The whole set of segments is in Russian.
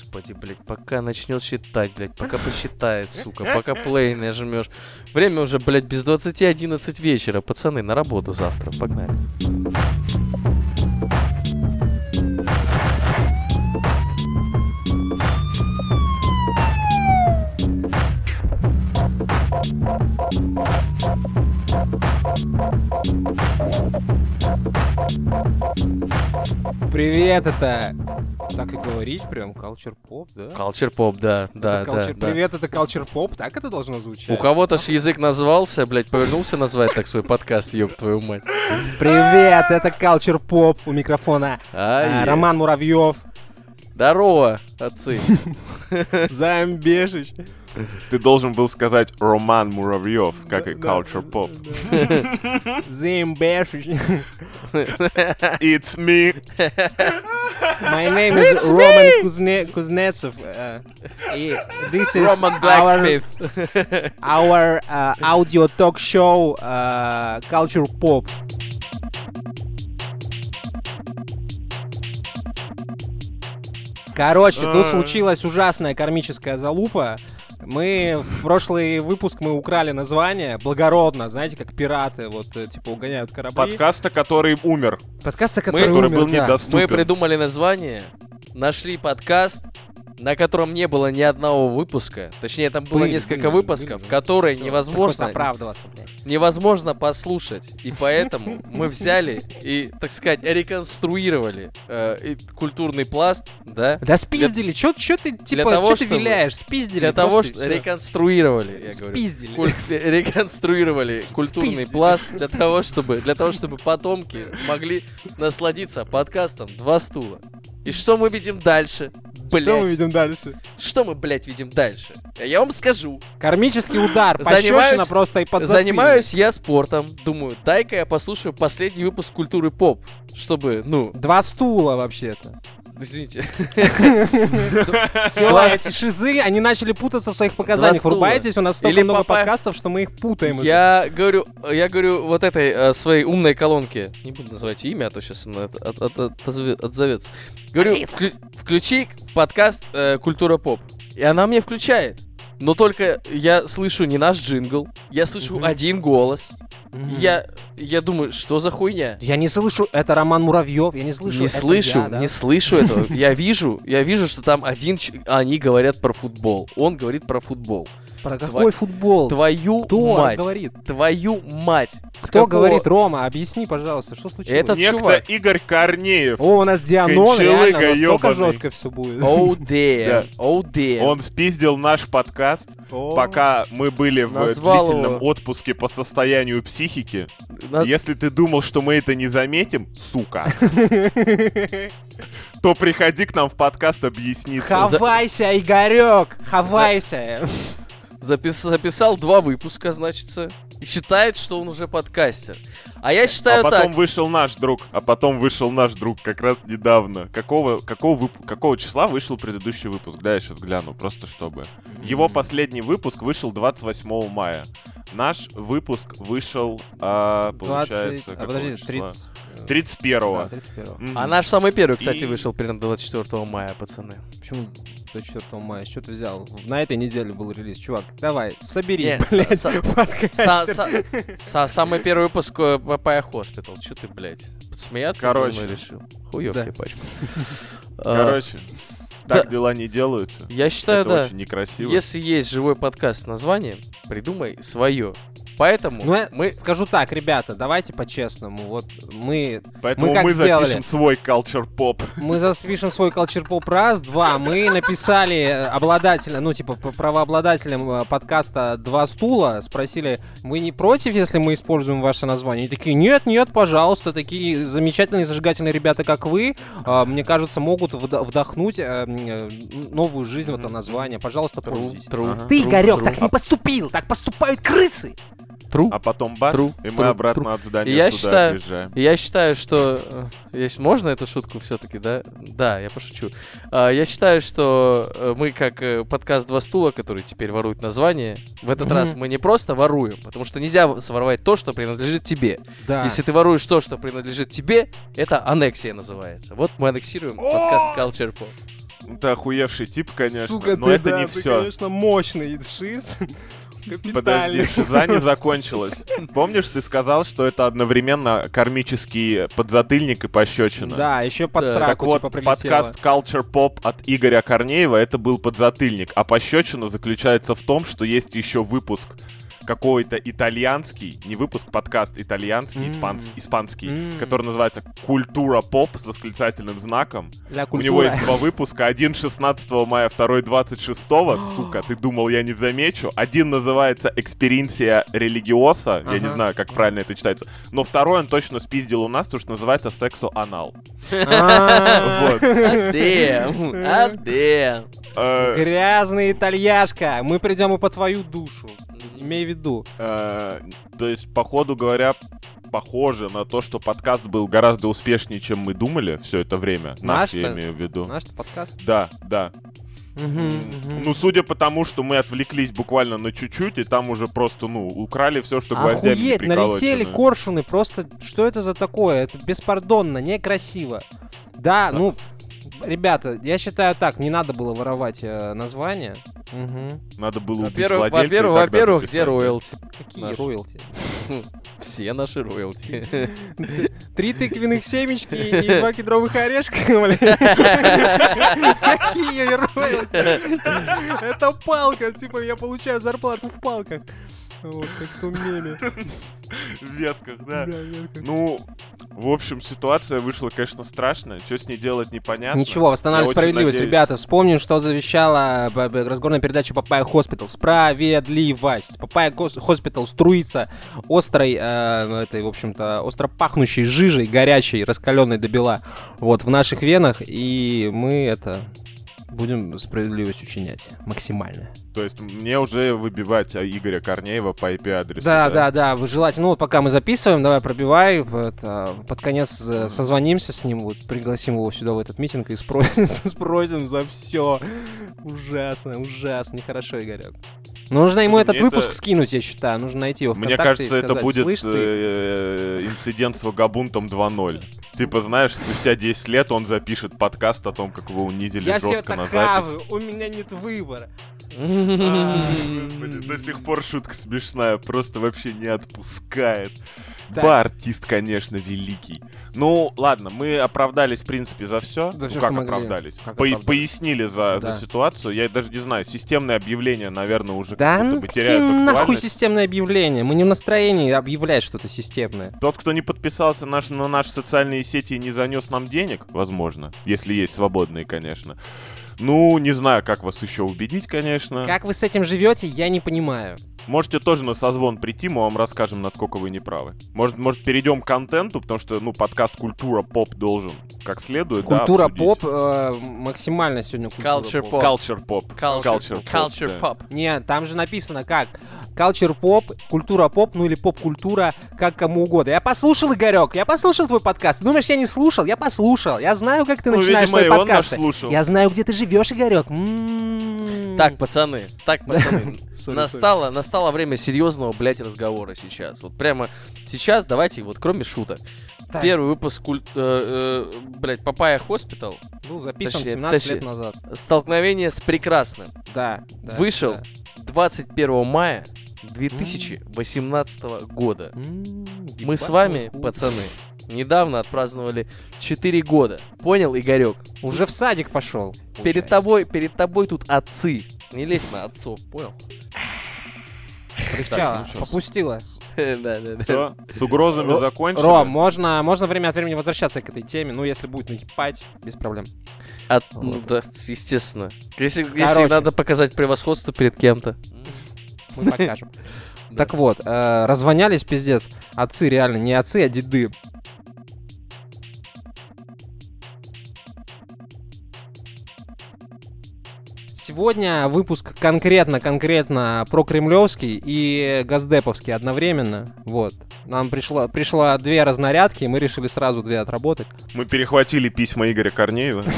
Господи, блядь, пока начнет считать, блядь, пока посчитает, сука, пока плей нажмешь. Время уже, блядь, без 20.11 вечера. Пацаны, на работу завтра. Погнали. Привет, это так и говорить прям, Culture Pop, да? Culture Pop, да, да, Это да, culture- да. Привет, это Culture Pop, так это должно звучать? У кого-то ж язык назвался, блядь, повернулся назвать так свой подкаст, ёб твою мать. Привет, это Culture Pop у микрофона. А, А, Роман Муравьев, Здорово, отцы. Замбешич. Ты должен был сказать Роман Муравьев, как и Culture Pop. Замбешич. It's me. My name is Roman Kuzne- Kuznetsov. uh, и this is Роман our, Blacksmith. our uh, audio talk show uh, Culture Pop. Короче, тут А. случилась ужасная кармическая залупа. Мы в прошлый выпуск мы украли название благородно, знаете, как пираты, вот э, типа угоняют корабли. Подкаста, который умер. Подкаста, Мы- который, который умер, был да. недоступен. Мы придумали название, нашли подкаст, на котором не было ни одного выпуска. Точнее, там было Были, несколько были, выпусков, были. которые Всё, невозможно, оправдываться, блядь. невозможно послушать. И поэтому мы взяли и, так сказать, реконструировали э, культурный пласт, да, Да спиздили, чё, чё ты, типа, того, чё ты виляешь, спиздили для того, что реконструировали, я говорю. Спиздили. Куль- реконструировали культурный Спиздили. пласт для того, чтобы для того, чтобы потомки могли насладиться подкастом «Два стула». И что мы видим дальше? Блять. Что мы видим дальше? Что мы, блядь, видим дальше? Я вам скажу. Кармический удар, Занимаюсь- пощечина просто и под Занимаюсь я спортом. Думаю, дай-ка я послушаю последний выпуск культуры поп. Чтобы, ну, Два стула вообще-то. Извините. Все, эти шизы, они начали путаться в своих показаниях. стула. Врубайтесь, у нас столько много подкастов, что мы их путаем. Я говорю, я говорю вот этой э, своей умной колонке. Не буду называть имя, а то сейчас она отзовется. Говорю, вклю- включи подкаст э, Культура поп. И она мне включает. Но только я слышу не наш джингл, я слышу Мгм. один голос. Мгм. Я, я думаю, что за хуйня? Я не слышу, это Роман Муравьев, я не слышу. не это слышу, я, да. не слышу этого. Я вижу, я вижу, что там один, ч- они говорят про футбол. Он говорит про футбол. Про какой футбол? Твою Кто мать. говорит? Твою мать. С Кто какого- говорит, Рома, объясни, пожалуйста, что случилось? Этот Некто чувак. Игорь Корнеев. О, у нас Дианон, реально, настолько ёбаный. жестко все будет. Oh damn, oh damn. Он спиздил наш подкаст, О. пока мы были в длительном его. отпуске по состоянию психики. На- Если ты думал, что мы это не заметим, сука, то приходи к нам в подкаст объясниться. Хавайся, Игорек, хавайся. запис- записал два выпуска, значится, и считает, что он уже подкастер. А я считаю а потом так. вышел наш друг, а потом вышел наш друг как раз недавно. Какого, какого, вып- какого числа вышел предыдущий выпуск? Да, я сейчас гляну, просто чтобы. Его последний выпуск вышел 28 мая. Наш выпуск вышел, а, 20, получается, а, какого подожди, числа? 30... 31 Да, 31 Мгм. А наш самый первый, кстати, И- вышел примерно 24 мая, пацаны. Почему 24 мая? Что ты взял? На этой неделе был релиз. Чувак, давай, соберись, блядь, са- Самый первый выпуск Papaya Hospital. Че ты, блядь, смеяться Короче. решил? Хуёв Да. тебе пачку. А, Короче, так да. дела не делаются. Я считаю, это да. очень некрасиво. Если есть живой подкаст с названием, придумай свое. Поэтому Ну, мы... скажу так, ребята, давайте по-честному. Вот мы, Поэтому мы мы, как сделали? запишем свой culture pop. мы запишем свой Culture Pop раз, два. Мы написали э, обладателя, ну, типа, правообладателям э, подкаста «Два стула», спросили, вы не против, если мы используем ваше название? Они такие, нет, нет, пожалуйста, такие замечательные, зажигательные ребята, как вы, э, мне кажется, могут вдохнуть новую жизнь в это название. Пожалуйста, пользуйтесь. Ага. Ты, Игорек, так не поступил, так поступают крысы. Тру. А потом бац, Тру, и мы тру, обратно тру. от здания И я суда считаю- отъезжаем. Я считаю, что... э, я Можно эту шутку все-таки, да? Да, я пошучу. А, Я считаю, что э, мы, как э, подкаст «Два стула», который теперь ворует название, в этот раз мы не просто воруем, потому что нельзя своровать то, что принадлежит тебе. Да. Если ты воруешь то, что принадлежит тебе, это аннексия называется. Вот мы аннексируем подкаст Culture Pop. Ты охуевший тип, конечно. Сука, но ты, это да, не ты, все. конечно, мощный шиз. Подожди, шиза не закончилась. Помнишь, ты сказал, что это одновременно кармический подзатыльник и пощечина? Да, еще под Да, сраку Так вот, типа прилетело. подкаст Culture Pop от Игоря Корнеева это был подзатыльник, а пощечина заключается в том, что есть еще выпуск какой-то итальянский, не выпуск, подкаст итальянский, М. испанс- испанский, М. который называется «Культура поп» с восклицательным знаком. У него есть два выпуска, один 16 мая, второй 26, сука, ты думал, я не замечу. Один называется «Эксперинсия религиоса», я не знаю, как правильно это читается, но второй он точно спиздил у нас, потому что называется «Сексо анал». А, Вот. Грязный итальяшка, мы придем и по твою душу. Имей в виду. э, То есть, по ходу говоря, похоже на то, что подкаст был гораздо успешнее, чем мы думали все это время. Наш, я имею в виду. Наш подкаст. Да, да. Ну, судя по тому, что мы отвлеклись буквально на чуть-чуть, и там уже просто, ну, украли все, что гвоздями Охуеть, налетели коршуны, просто что это за такое? Это беспардонно, некрасиво. Да, ну, ребята, я считаю так, не надо было воровать э, название. Мгм. Надо было убить Во-первых, владельца и во-первых, тогда во-первых, где записать, роялти? Какие Наш. роялти? Все наши роялти. Три тыквенных семечки и два кедровых орешка, блин. Какие роялти? Это палка, типа я получаю зарплату в палках. Вот, как в том меме. В ветках, да. Ну, в общем, ситуация вышла, конечно, страшная. Что с ней делать, непонятно. Ничего, восстанавливаем Я очень справедливость. надеюсь. Ребята, вспомним, что завещала б- разговорная передача Papaya Hospital. Справедливость. Papaya Hospital струится острой, э, ну, этой, в общем-то, остро пахнущей жижей, горячей, раскаленной до бела, вот, в наших венах, и мы это будем справедливость учинять максимально. То есть мне уже выбивать а, Игоря Корнеева по IP-адресу. Да, да, да, вы желательно, ну вот пока мы записываем, давай пробивай, это, под конец э, созвонимся с ним, вот, пригласим его сюда в этот митинг и спросим, спросим за все. Ужасно, ужасно, нехорошо, Игорек. Но нужно ему этот выпуск это- скинуть, я считаю, нужно найти его в Мне кажется, это сказать, будет «Слышь, ты, э, инцидент с Вагабунтом 2.0. Типа, знаешь, спустя 10 лет он запишет подкаст о том, как его унизили я жестко на запись. хаваю, у меня нет выбора. Господи, до сих пор шутка смешная, просто вообще не отпускает. Так. Ба, артист, конечно, великий. Ну, ладно, мы оправдались, в принципе, за все. За ну, как что оправдались? Как По- оправдались. Пояснили за, за Да. ситуацию. Я даже не знаю, системные объявления, наверное, уже Да как будто ну бы теряют нахуй системное объявление? Мы не в настроении объявлять что-то системное. Тот, кто не подписался наш, на наши социальные сети и не занес нам денег, возможно, если есть свободные, конечно. Ну, не знаю, как вас еще убедить, конечно. Как вы с этим живете, я не понимаю. Можете тоже на созвон прийти, мы вам расскажем, насколько вы неправы. Может, может перейдем к контенту, потому что, ну, подкаст «Культура поп» должен как следует, да, Культура обсудить. поп э, максимально сегодня культура Culture поп. поп. Culture поп. Culture, culture да. pop. Не, там же написано как Culture поп, культура поп, ну или поп-культура, как кому угодно. Я послушал, Игорек, я послушал твой подкаст. Думаешь, я не слушал? Я послушал. Я знаю, как ты Ну, начинаешь видимо, свои подкасты. слушал. Я знаю, где ты живешь, Игорек. М-м-м. Так, пацаны, так, пацаны, настало, настало время серьезного, блядь, разговора сейчас. Вот прямо сейчас давайте, вот кроме шуток. Так, Первый выпуск, культ, э, э, блядь, Papaya Hospital, Был записан точнее, 17 лет точнее. назад. столкновение с прекрасным, Да. да, вышел да. 21 мая 2018 года. Мы с вами, пацаны, недавно отпраздновали 4 года. Понял, Игорек? Уже в садик пошел. Перед тобой, перед тобой тут отцы. Не лезь на отцов, понял? Полегчало, ну чё, попустила. Да, да, да. Все, с угрозами Ро- закончили. Ром, можно, можно время от времени возвращаться к этой теме, ну, если будет накипать, без проблем. От- ну да, естественно. Если, если Короче. надо показать превосходство перед кем-то. Мы покажем. Так вот, э, развонялись пиздец. Отцы реально, не отцы, а деды. Сегодня выпуск конкретно-конкретно про кремлевский и газдеповский одновременно. Вот. Нам пришло, пришло две разнарядки, и мы решили сразу две отработать. Мы перехватили письма Игоря Корнеева.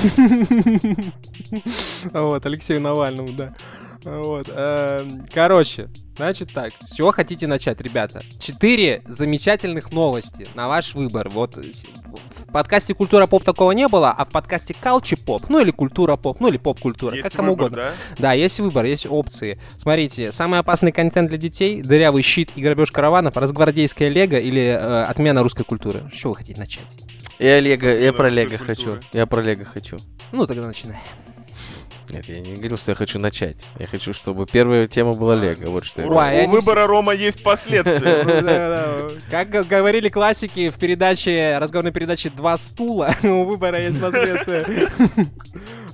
Вот, Алексею Навальному, да. Вот. эм, Короче, значит так. С чего хотите начать, ребята? Четыре замечательных новости на ваш выбор. Вот с- в подкасте Культура Поп такого не было, а в подкасте Калчи Поп, ну или Культура Поп, ну или Поп-культура, Есть как кому выбор, угодно. да? Да, есть выбор, есть опции. Смотрите, самый опасный контент для детей, дырявый щит и грабеж караванов, разгвардейская лего или э, отмена русской культуры. С чего вы хотите начать? Я Лего, я про Лего хочу. Я про Лего хочу. Ну, тогда начинай. Нет, я не говорил, что я хочу начать. Я хочу, чтобы первая тема была Лего. Вот что говорю. я У не выбора Рома есть последствия. Как г- говорили классики в передаче, разговорной передаче «Два стула», у выбора есть последствия.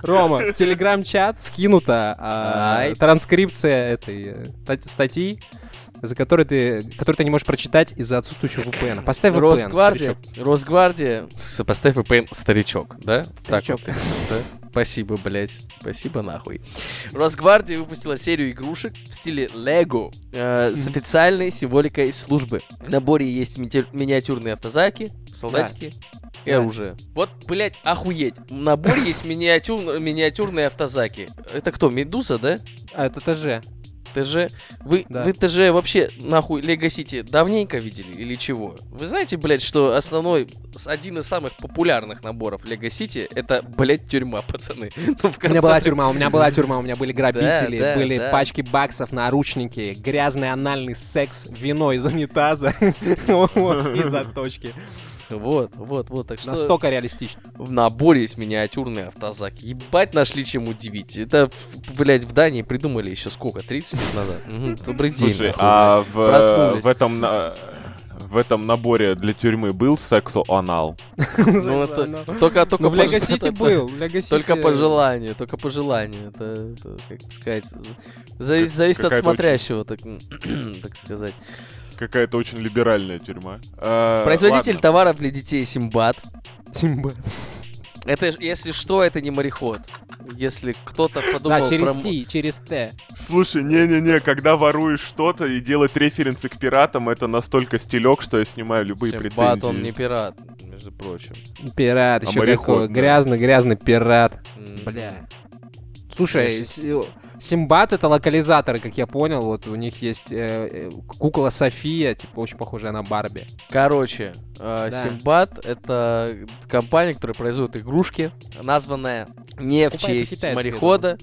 Рома, в телеграм-чат скинута а, транскрипция этой э, стать- статьи, за которой ты, которую ты не можешь прочитать из-за отсутствующего VPN. Поставь VPN, Росгвардия, старичок. Росгвардия, поставь VPN старичок, да? Старичок. Так вот, да? Спасибо, блядь, спасибо нахуй. Росгвардия выпустила серию игрушек в стиле Лего э, с официальной символикой службы. В наборе есть мити- миниатюрные автозаки, солдатики и Да. оружие. Вот, блядь, охуеть. В наборе есть миниатюр- миниатюрные автозаки. Это кто, Медуза, да? А, это ТЖ. ТЖ. Вы, Да. вы ТЖ вообще нахуй Лего Сити давненько видели или чего? Вы знаете, блядь, что основной, один из самых популярных наборов Лего Сити это, блядь, тюрьма, пацаны. Ну, в У меня была конце- тюрьма, у меня была тюрьма, у меня были грабители, Да, да, были да. пачки баксов, наручники, грязный анальный секс, вино из унитаза и заточки. Вот, вот, вот. Так что Настолько реалистично. в наборе есть миниатюрные автозаки. Ебать нашли чем удивить. Это, блядь, в Дании придумали еще сколько? 30 лет назад? Добрый день. Слушай, а в, в этом в этом наборе для тюрьмы был сексо-анал? Ну, это только, только Ну, в по- Лего Сити это- был. Только по желанию, только по желанию. Это, как сказать, зависит, от смотрящего, так сказать. Какая-то очень либеральная тюрьма. А, Производитель ладно. товаров для детей Симбад. Симба. Это, если что, это не мореход. Если кто-то подумал Да, через про... Т, через Т. Слушай, не-не-не, когда воруешь что-то и делать референсы к пиратам, это настолько стилек, что я снимаю любые Симбад, претензии. он не пират, между прочим. Пират, А еще мореход, какой. да. Грязный-грязный пират. Бля. Слушай, Значит- С- Симбат это локализаторы, как я понял. Вот у них есть э, э, кукла София, типа очень похожая на Барби. Короче, э, Да. Симбад это компания, которая производит игрушки, названная не в честь морехода,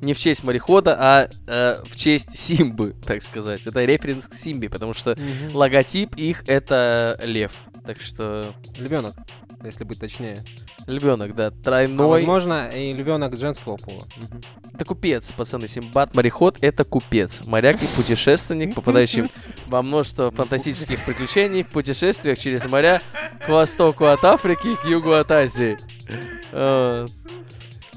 не в честь морехода, а э, в честь Симбы, так сказать. Это референс к Симбе, потому что логотип их это лев. Так что Львенок, если быть точнее. львенок, да, А, тройной. возможно, и львенок женского пола. Это купец, пацаны. Симбад мореход это купец. Моряк и путешественник, попадающий во множество фантастических приключений в путешествиях через моря к востоку от Африки и к югу от Азии. Э,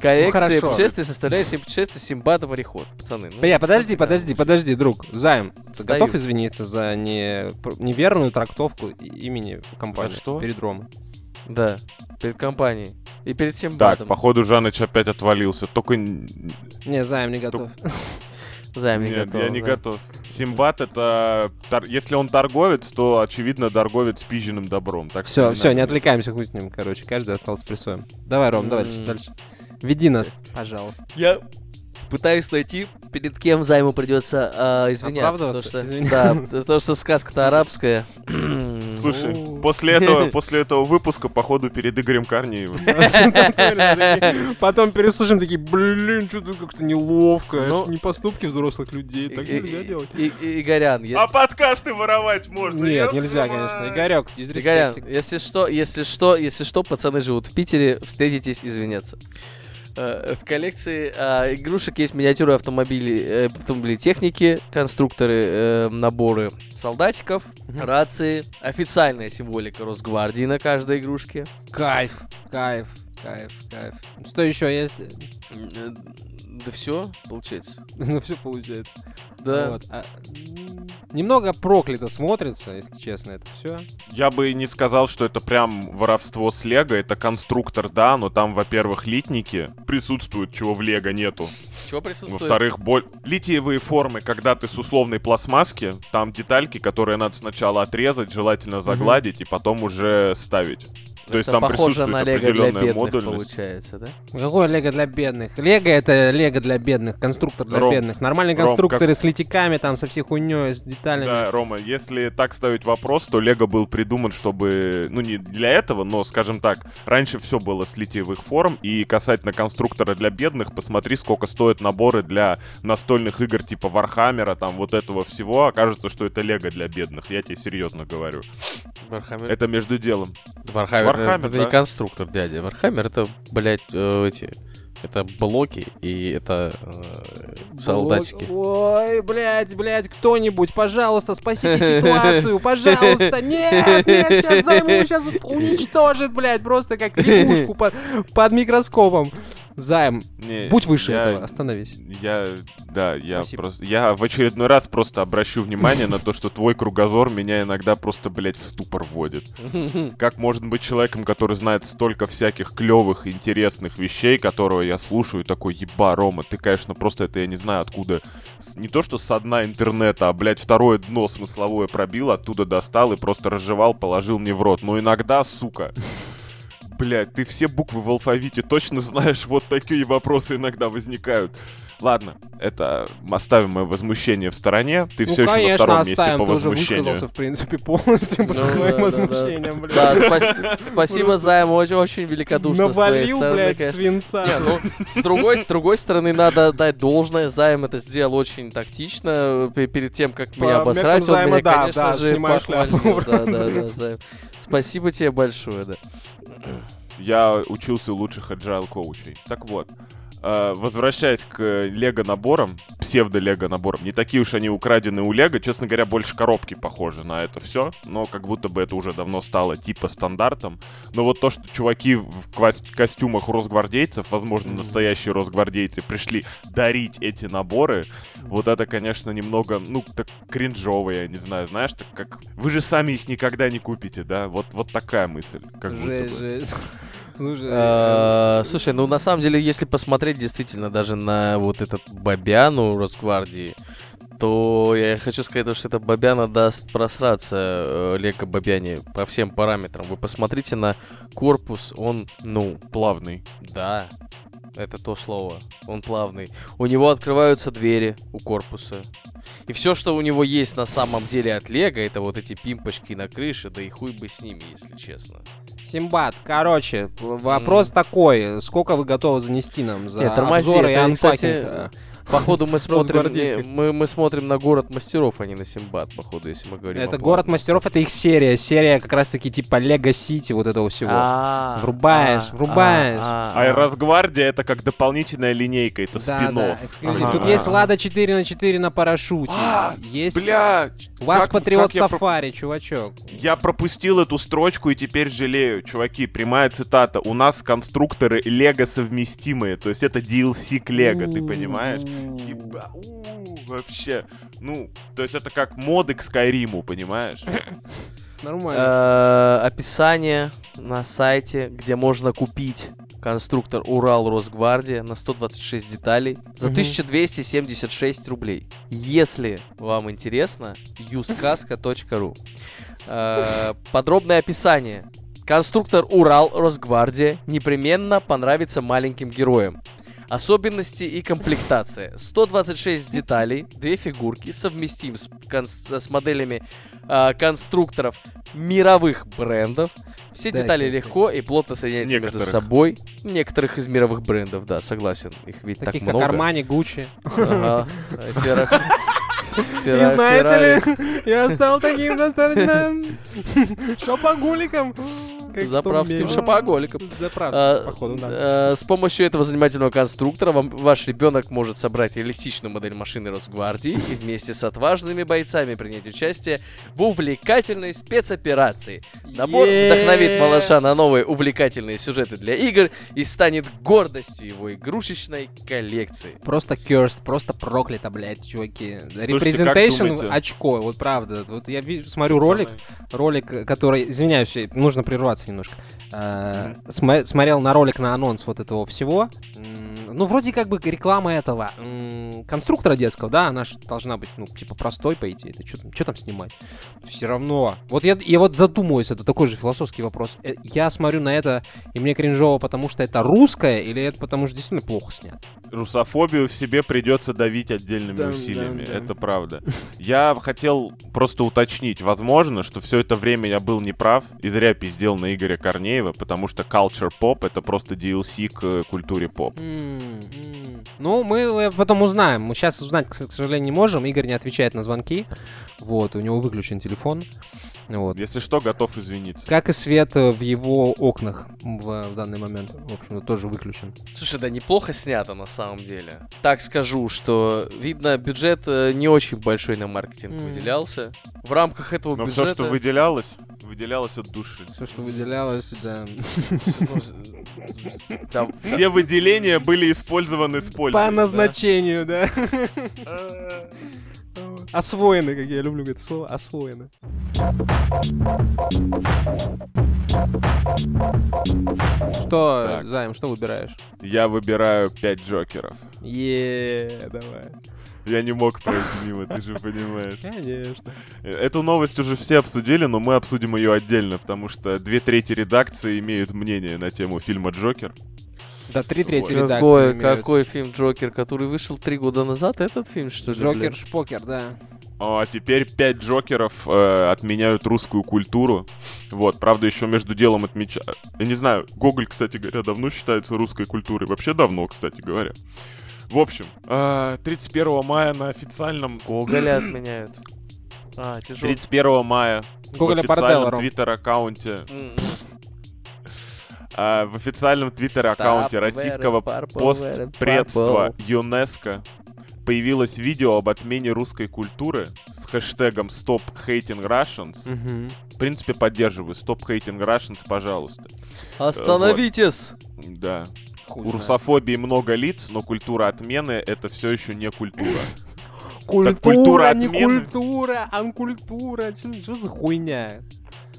Коллекция хорошо. путешествий составляет семь путешествий Симбада мореход, пацаны. ну, Бля, подожди, подожди, подожди, друг. Займ, ты готов извиниться за не... неверную трактовку имени компании что? перед Ромой? Да, перед компанией. И перед Так, Симбадом. походу Жаныч опять отвалился. Только Не, Займ не готов. Займ не Нет, готов, я не да. готов. Симбат это... тор- Если он торговец, то, очевидно, торговец пиженным добром. Так Все, все, не отвлекаемся, хуй с ним, короче. Каждый остался при своем. Давай, Ром, давай дальше. Веди нас, пожалуйста. Я пытаюсь найти, перед кем займу придется а, извиняться. Потому что, Извиняться. да, потому что сказка-то арабская. Слушай, Ну, после этого, после этого выпуска, походу, перед Игорем Карниевым. Потом переслушаем такие, блин, что-то как-то неловко. Ну, Это не поступки взрослых людей, так нельзя делать. Игорян, А подкасты воровать можно? Нет, нельзя, конечно. Игорек, Игорян, если что, если что, если что, пацаны живут в Питере, встретитесь, извиняться. Э, В коллекции а, игрушек есть миниатюры автомобилей, э, автомобилей техники, конструкторы, э, наборы солдатиков, Мгм. рации, официальная символика Росгвардии на каждой игрушке. Кайф, кайф, кайф, кайф. Что еще есть? Э, Да все, получается. Ну, все получается. Да. Вот. А, Немного проклято смотрится, если честно, это все. Я бы не сказал, что это прям воровство с Лего. Это конструктор, да, но там, во-первых, литники присутствуют, чего в Лего нету. Чего присутствует? Во-вторых, боль... литиевые формы, когда ты с условной пластмасски, там детальки, которые надо сначала отрезать, желательно загладить, и потом уже ставить. То есть там похоже присутствует на лего для определенная бедных, модульность. получается, да? Какое лего для бедных? Лего это лего для бедных, конструктор для Ром, бедных. Нормальные Ром, конструкторы с литниками, там, со всей хуйней, с деталями. Да, Рома, если так ставить вопрос, то Лего был придуман, чтобы, ну не для этого, но, скажем так, раньше все было с литьевых форм, и касательно конструктора для бедных, посмотри, сколько стоят наборы для настольных игр типа Вархаммера, там вот этого всего, окажется, что это Лего для бедных, я тебе серьезно говорю. Warhammer. Это между делом. Warhammer, Warhammer, это не да. конструктор, дядя. Warhammer это, блядь, э, эти... Это блоки и это э, солдатики. Ой, блядь, блядь, кто-нибудь, пожалуйста, спасите ситуацию, пожалуйста. Нет, нет, сейчас займу, сейчас уничтожит, блядь, просто как лягушку под, под микроскопом. Займ, Не, будь выше я- этого, остановись. Я, да, я Спасибо. просто, я в очередной раз просто обращу внимание на то, что твой кругозор меня иногда просто, блядь, в ступор вводит. Как можно быть человеком, который знает столько всяких клевых, интересных вещей, которого я слушаю, такой, еба, Рома, ты, конечно, просто это, я не знаю, откуда, не то что со дна интернета, а, блядь, второе дно смысловое пробил, оттуда достал и просто разжевал, положил мне в рот. Но иногда, сука, Блядь, ты все буквы в алфавите точно знаешь, вот такие вопросы иногда возникают. Ладно, это оставим мое возмущение в стороне. Ты ну, все еще на конечно, втором месте оставим, по ты уже возмущению. высказался, в принципе, полностью по Ну, своим да, да, возмущениям, блядь. Да, спас- спасибо, Просто Займ, очень, очень великодушно Навалил, стороны, блядь, конечно. свинца. Не, ну, с другой, с другой стороны, надо отдать должное. Займ это сделал очень тактично. Пе- Перед тем, как По меня обосрать, он меня, да, конечно да, же, похвалил. Да, да, да, Займ. Спасибо тебе большое, да. Я учился у лучших agile коучей. Так вот, возвращаясь к лего наборам, псевдо-лего наборам, не такие уж они украдены у лего, честно говоря, больше коробки похожи на это все, но как будто бы это уже давно стало типа стандартом. Но вот то, что чуваки в костюмах росгвардейцев, возможно, настоящие росгвардейцы, пришли дарить эти наборы, вот это, конечно, немного, ну, так кринжово, я не знаю, знаешь, так как... Вы же сами их никогда не купите, да? Вот, вот такая мысль. Как будто Жесть, бы. жесть. Слушай, Э, Слушай, ну на самом деле, если посмотреть действительно даже на вот этот Бабяну Росгвардии, то я хочу сказать, то, что эта Бабяна даст просраться э, Лего Бабяне по всем параметрам. Вы посмотрите на корпус, он, ну, Плавный. Да, это то слово. Он плавный. У него открываются двери у корпуса. И все, что у него есть на самом деле от Лего, это вот эти пимпочки на крыше, да и хуй бы с ними, если честно. Симбат, короче, вопрос такой. Сколько вы готовы занести нам за Нет, тормози, обзоры и это, кстати, анпакинг? Походу мы смотрим, Росгвардейских. не, мы, мы смотрим на город мастеров, а не на Симбат, походу, если мы говорим. Это о город мастеров, это их серия. Серия как раз-таки типа Лего Сити, вот этого всего. А, Врубаешь, а, врубаешь. а, А а. Росгвардия это как дополнительная линейка, это Да, спин. Тут есть Лада 4 на 4 на парашюте. А, есть... Бля, У вас Патриот Сафари, чувачок. Я пропустил эту строчку и теперь жалею. Чуваки, прямая цитата. У нас конструкторы Лего совместимые. То есть это DLC к Лего, ты понимаешь? Еба- Вообще. Ну, то есть это как моды к Скайриму, понимаешь? Нормально. Э, описание на сайте, где можно купить конструктор Урал Росгвардия на 126 деталей за Мгм. 1276 рублей. Если вам интересно, uskaska.ru Э, Подробное описание. Конструктор Урал Росгвардия непременно понравится маленьким героям. Особенности и комплектация. 126 деталей, две фигурки, совместим с, с моделями а, конструкторов мировых брендов. Все Да, детали да, да. легко и плотно соединяются между Некоторых. собой. Некоторых из мировых брендов, да, согласен. Их ведь Таких так как много. Армани, Гуччи. Ага. И знаете ли, я стал таким достаточно шопогуликом. Как заправским том шопоголиком. Заправским, А, походу, да. э, С помощью этого занимательного конструктора вам- ваш ребенок может собрать реалистичную модель машины Росгвардии и вместе с отважными бойцами принять участие в увлекательной спецоперации. Набор вдохновит малыша на новые увлекательные сюжеты для игр и станет гордостью его игрушечной коллекции. Просто cursed, просто проклято, блядь, чуваки. думаете? очко, вот правда. Вот я смотрю ролик, ролик, который, извиняюсь, нужно прерваться немножко. Э, сма- смотрел на ролик на анонс вот этого всего. М, Ну, вроде как бы реклама этого м, конструктора детского, да, она ж должна быть, ну, типа, простой, по идее. Это что там, там снимать? Все равно. Вот я, я вот задумываюсь, это такой же философский вопрос. Э, Я смотрю на это, и мне кринжово, потому что это русское, или это потому что действительно плохо снято? Русофобию в себе придется давить отдельными Да, усилиями. да, да. Это правда. Я хотел просто уточнить. Возможно, что все это время я был неправ и зря пиздел на Игоря Корнеева, потому что culture pop это просто DLC к э, культуре поп. М, Ну, мы э, потом узнаем. Мы сейчас узнать, к сожалению, не можем. Игорь не отвечает на звонки. Вот, у него выключен телефон. Вот. Если что, готов извиниться. Как и свет э, в его окнах в, в данный момент, в общем, тоже выключен. Слушай, да неплохо снято на самом деле. Так скажу, что видно, бюджет э, не очень большой на маркетинг Мгм. выделялся. В рамках этого Но бюджета... все, что выделялось, выделялось от души. Все, что выделялось, да. ну, там, Все выделения были использованы с пользой. По назначению, да. Освоены, как я люблю это слово, освоены. Что, Так. Займ, что выбираешь? Я выбираю 5 джокеров. Е, давай. Я не мог пройти мимо, ты же понимаешь. Конечно. Эту новость уже все обсудили, но мы обсудим ее отдельно, потому что две трети редакции имеют мнение на тему фильма «Джокер». Да, три трети редакции какой, имеют. какой фильм Джокер, который вышел три года назад? Этот фильм, что ли? Джокер? Шпокер, да. А теперь пять джокеров э, отменяют русскую культуру. Вот, правда, еще между делом отмечают. Я не знаю, Гоголь, кстати говоря, давно считается русской культурой. Вообще давно, кстати говоря. В общем, э, 31 мая на официальном... Гоголя отменяют. А, тяжело. 31 мая Гоголя в официальном твиттер-аккаунте М, а, в официальном твиттер-аккаунте российского постпредства ЮНЕСКО появилось видео об отмене русской культуры с хэштегом Stop Hating Russians. Мгм. В принципе, поддерживаю. Stop Hating Russians, пожалуйста. Остановитесь! Да. Хуй У русофобии много лиц, но культура отмены — это все еще не культура. Культура, культура не культура, анкультура. Что за хуйня?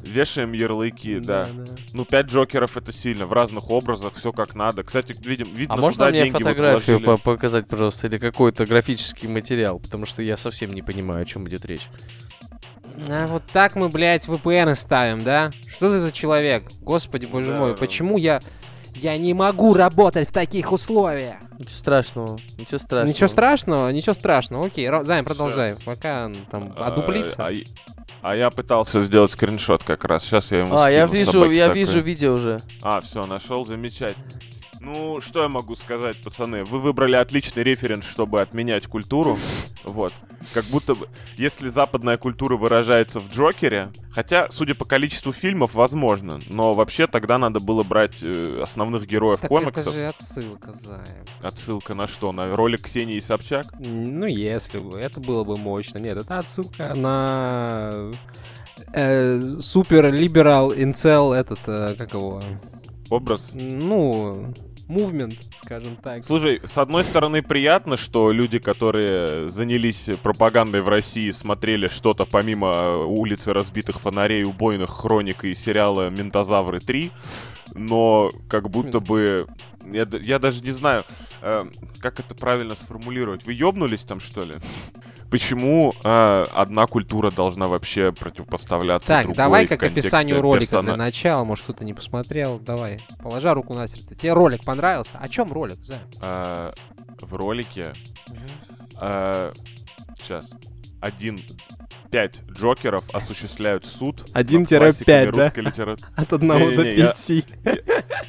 Вешаем ярлыки, да. Ну, пять Джокеров — это сильно. В разных образах, все как надо. Кстати, видим, видно, А можно куда мне вот фотографию по- показать, пожалуйста, или какой-то графический материал? Потому что я совсем не понимаю, о чем идет речь. А вот так мы, блядь, VPN ставим, да? Что ты за человек? Господи, боже Да, мой, да. почему я... Я не могу работать в таких условиях. Ничего страшного, ничего страшного. Ничего страшного, ничего страшного. Окей, Займ, продолжай. Пока он там А, одуплится. А, я- а я пытался сделать скриншот как раз. Сейчас я ему А, я скину. вижу, Собаки я такой. вижу видео уже. А, все, нашел, замечательно. Ну, что я могу сказать, пацаны? Вы выбрали отличный референс, чтобы отменять культуру. Вот. Как будто бы, если западная культура выражается в Джокере, хотя, судя по количеству фильмов, возможно, но вообще тогда надо было брать э, основных героев Так комиксов. это же отсылка, Займ. Отсылка на что? На ролик Ксении Собчак? Ну, если бы. Это было бы мощно. Нет, это отсылка на... э, Супер либерал инцел этот, э, как его? Образ? Ну, мувмент, скажем так. Слушай, с одной стороны, приятно, что люди, которые занялись пропагандой в России, смотрели что-то помимо э, улицы разбитых фонарей, убойных хроник и сериала «Ментозавры 3», но как будто бы... Я, я даже не знаю, э, как это правильно сформулировать. Вы ёбнулись там, что ли? Почему э, одна культура должна вообще противопоставляться Так, другой давай-ка в к контексте описанию ролика персона- для начала. Может, кто-то не посмотрел. Давай, положа руку на сердце. Тебе ролик понравился? О чем ролик, Займ? Э, в ролике сейчас. Один. Пять Джокеров осуществляют суд. над 1-5, классиками да? русской литературы. От одного до Не-не-не, я- пяти.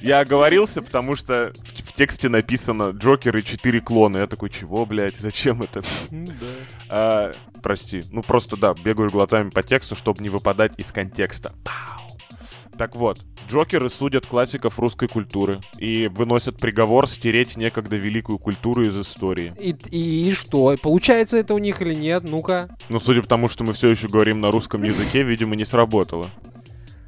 Я оговорился, потому что в, в тексте написано Джокеры четыре клона. Я такой, чего, блядь, зачем это? А, прости. Ну просто да, бегаю глазами по тексту, чтобы не выпадать из контекста. Пау. Так вот, Джокеры судят классиков русской культуры и выносят приговор стереть некогда великую культуру из истории. И, и, и что? Получается это у них или нет? Ну-ка. Ну, судя по тому, что мы все еще говорим на русском языке, видимо, не сработало.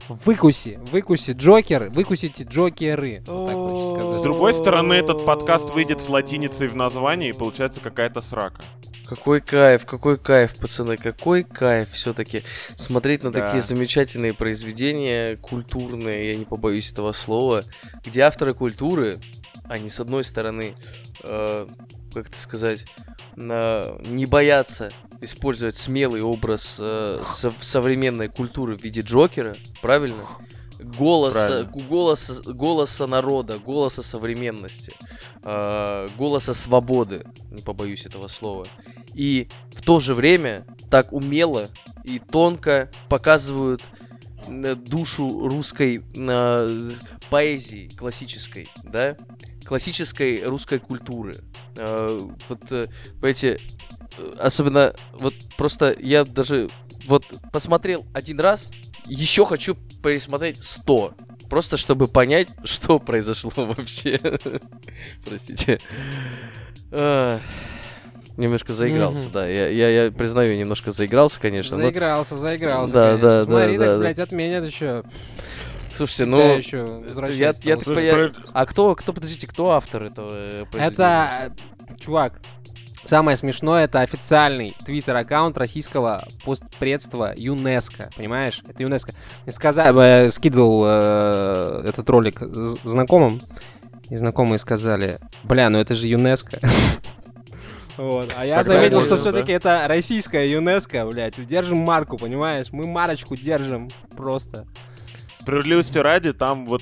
Выкуси, выкуси Джокер, выкусите Джокеры. Вот так С другой стороны, этот подкаст выйдет с латиницей в названии, и получается какая-то срака. Какой кайф, какой кайф, пацаны, какой кайф все-таки смотреть на Да. такие замечательные произведения, культурные, я не побоюсь этого слова, где авторы культуры, они с одной стороны, э, как это сказать, не боятся использовать смелый образ э, со- современной культуры в виде Джокера, правильно? Голоса, Правильно. голоса, голоса народа, голоса современности, э, голоса свободы, не побоюсь этого слова. И в то же время так умело и тонко показывают э, душу русской э, поэзии классической, да, классической русской культуры. Э, вот, понимаете, э, особенно, вот просто я даже вот посмотрел один раз, еще хочу пересмотреть сто. Просто чтобы понять, что произошло вообще. Простите. Ах, Немножко заигрался, да. Я, я, я признаю, немножко заигрался, конечно. но- Заигрался, заигрался. Да, конечно. да, да, Смотри, да, так, да. блядь, отменят еще. Слушайте, ну... еще Я, возвращать я стало. так Слушай, поня- про- А кто, кто, подождите, кто автор этого э? Это, э, чувак, самое смешное, это официальный твиттер-аккаунт российского постпредства ЮНЕСКО, понимаешь? Это ЮНЕСКО. Мне сказали, э, скидывал э, этот ролик знакомым, и знакомые сказали, бля, ну это же ЮНЕСКо. Вот. А я заметил, что да? все-таки это российская ЮНЕСКО, блядь. Держим марку, понимаешь? Мы марочку держим просто. Справедливости ради, там вот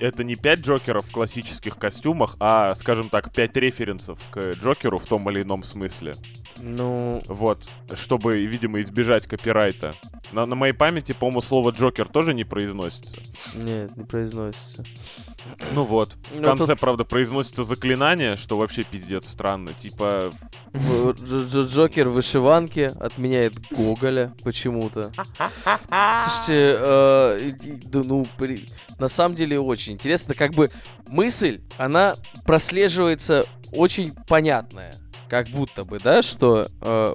это не пять Джокеров в классических костюмах, а, скажем так, пять референсов к Джокеру в том или ином смысле. Ну, Вот, чтобы, видимо, избежать копирайта. На, на моей памяти, по-моему, слово Джокер тоже не произносится. нет, не произносится. Ну вот. В Ну, конце, тут- правда, произносится заклинание, что вообще пиздец странно. Типа, Джокер в вышиванке отменяет Гоголя почему-то. Слушайте, э, да ну, при- на самом деле очень интересно, как бы мысль, она прослеживается очень понятная. Как будто бы, да, что э,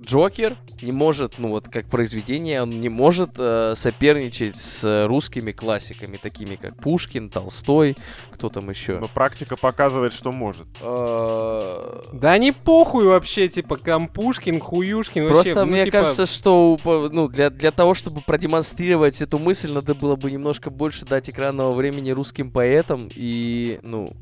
Джокер не может, ну вот как произведение, он не может э, соперничать с э, русскими классиками, такими как Пушкин, Толстой, кто там еще. но практика показывает, что может. Э, Да не похуй вообще, типа, Кампушкин, Хуюшкин, вообще, Просто ну, мне типа, кажется, что ну, для, для того, чтобы продемонстрировать эту мысль, надо было бы немножко больше дать экранного времени русским поэтам и, ну,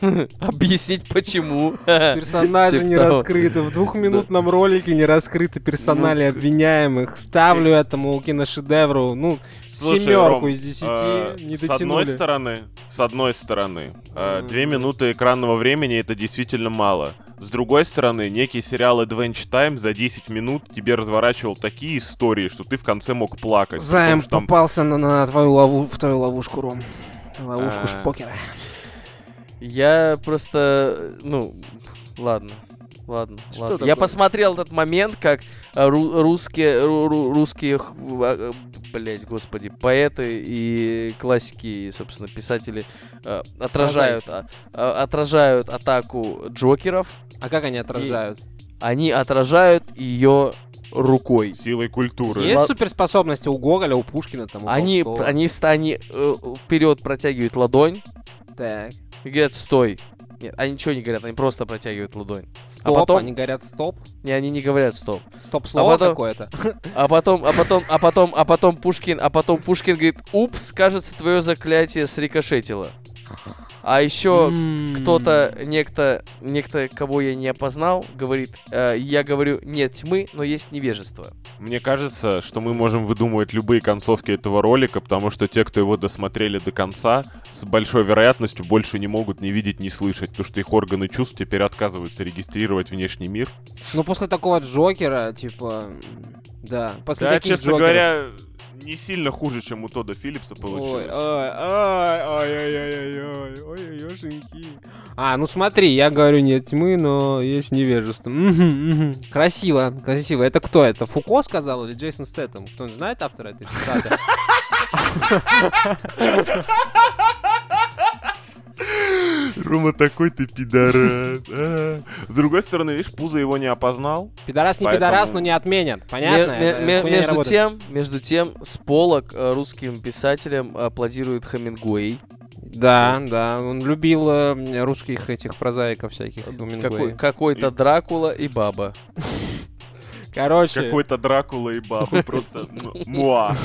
объяснить почему. Персонажи Типа не раскрыты. В двухминутном ролике не раскрыты персонали Ну, обвиняемых. Ставлю этому киношедевру, ну, семерку из десяти. э, не С одной дотянули. стороны, с одной стороны, э, две минуты экранного времени это действительно мало. С другой стороны, некий сериал Adventure Time за 10 минут тебе разворачивал такие истории, что ты в конце мог плакать. Займ попался на, на твою лову, в твою ловушку, Ром. Ловушку шпокера. Я просто, ну, ладно. Ладно, Что ладно. такое? Я посмотрел этот момент, как э, ру- русские, ру- ру- русские, блять, господи, поэты и классики, и, собственно, писатели э, отражают, а- а- отражают атаку Джокеров. А как они отражают? Они отражают ее рукой. силой культуры. Есть Ла- суперспособности у Гоголя, у Пушкина, там, у Они, Толстого? они, они э, вперед протягивают ладонь Так. И говорят «стой». Нет, они ничего не говорят, они просто протягивают ладонь. Стоп, потом- они говорят стоп. Не, они не говорят «стоп». Стоп-слово потом- какое-то. А потом, а потом, а потом, а потом Пушкин, а потом Пушкин говорит, упс, кажется, твое заклятие срикошетило. А еще М. кто-то, некто, некто, кого я не опознал, говорит, э, я говорю, нет тьмы, но есть невежество. Мне кажется, что мы можем выдумывать любые концовки этого ролика, потому что те, кто его досмотрели до конца, с большой вероятностью больше не могут ни видеть, ни слышать, потому что их органы чувств теперь отказываются регистрировать внешний мир. Ну, после такого Джокера, типа... Да, после Да, таких честно Джокеров- говоря, не сильно хуже, чем у Тода Филлипса получилось. ой, ой, ой, ой, ой, ой, ой. А, ну смотри, я говорю нет тьмы, но есть невежество. Красиво, красиво. Это кто? Это Фуко сказал или Джейсон Стэттем? Кто-нибудь знает автора этой цитаты? Рома такой ты пидорас. а. С другой стороны, видишь, Пузо его не опознал. Пидорас не Поэтому- пидорас, но не отменят. Понятно? Между тем, между тем, с полок э, русским писателям аплодирует Хемингуэй. Да, да, он любил э, русских этих прозаиков всяких. Какой, какой-то Дракула и баба. Короче, Какой-то Дракула и бабы. Просто муа.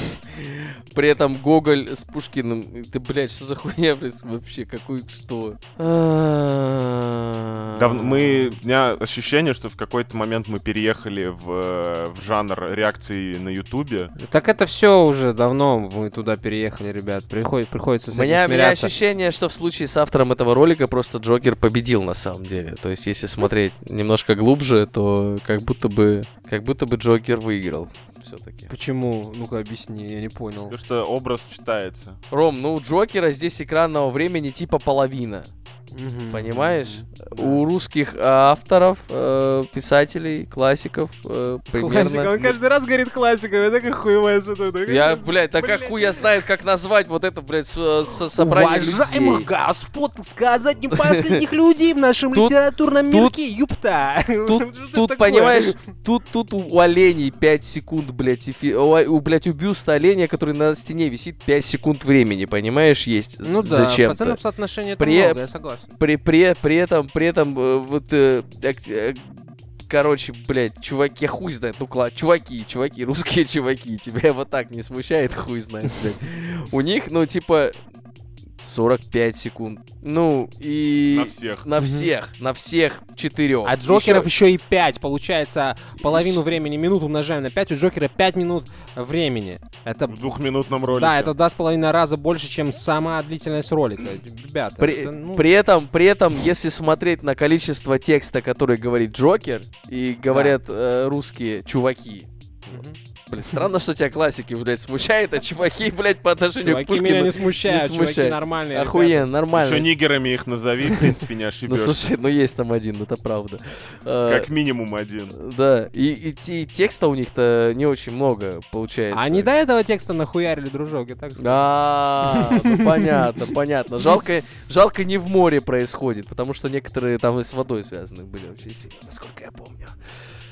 При этом Гоголь с Пушкиным. Ты, блядь, что за хуйня блядь, вообще? Какой что? А. Дав- мы, у меня ощущение, что в какой-то момент мы переехали в, э, в жанр реакции на Ютубе. так это все уже давно мы туда переехали, ребят. Приходит, приходится У с этим меня, у меня смиряться. ощущение, что в случае с автором этого ролика просто Джокер победил на самом деле. То есть, если смотреть немножко глубже, то как будто бы, как будто бы Джокер выиграл все-таки. Почему? Ну-ка объясни, я не понял. Потому что образ читается. Ром, ну у Джокера здесь экранного времени типа половина. Мгм. Понимаешь? Да. У русских авторов, э, писателей, классиков э, примерно... Он каждый раз говорит классика, это как хуевая Я, блядь, так как хуя знает, как назвать вот это, блядь, с- с- собрание людей. господ, сказать не последних людей в нашем Тут- литературном тут- мирке, юпта. Тут, понимаешь, тут, тут у оленей 5 секунд, блядь, эфи- у, блядь, у бюста оленя, который на стене висит, 5 секунд времени, понимаешь, есть. Ну з- да, в Зачем-то. соотношении это При- много, я согласен. При, при, при этом, при этом, э, вот, э, э, короче, блядь, чуваки, хуй знает, ну, кла- чуваки, чуваки, русские чуваки, тебя вот так не смущает, хуй знает, блядь. У них, ну, типа, 45 секунд. Ну, и... На всех. На всех, на всех четырех. А Джокеров еще и 5, получается, половину времени минут умножаем на 5, у Джокера 5 минут времени. Это В двухминутном ролике. Да, это два с половиной раза больше, чем сама длительность ролика. Ребята, При, это, ну, при этом, при этом, если смотреть на количество текста, который говорит Джокер, и говорят э, русские чуваки, мгм. Блин, странно, что тебя классики, блядь, смущает, а чуваки, блядь, по отношению к Чуваки Пушкину... меня не смущают, не чуваки смущает. нормальные. Охуенно, нормально. Еще нигерами их назови, в принципе, не Ну, ошибешься. слушай, ну есть там один, это правда. Э, Как минимум один. Да, и, и и текста у них-то не очень много получается. А они до этого текста нахуярили, дружок, я так скажу. А, ну понятно, понятно. Жалко, жалко не в море происходит, потому что некоторые там и с водой связаны были очень сильно, насколько я помню.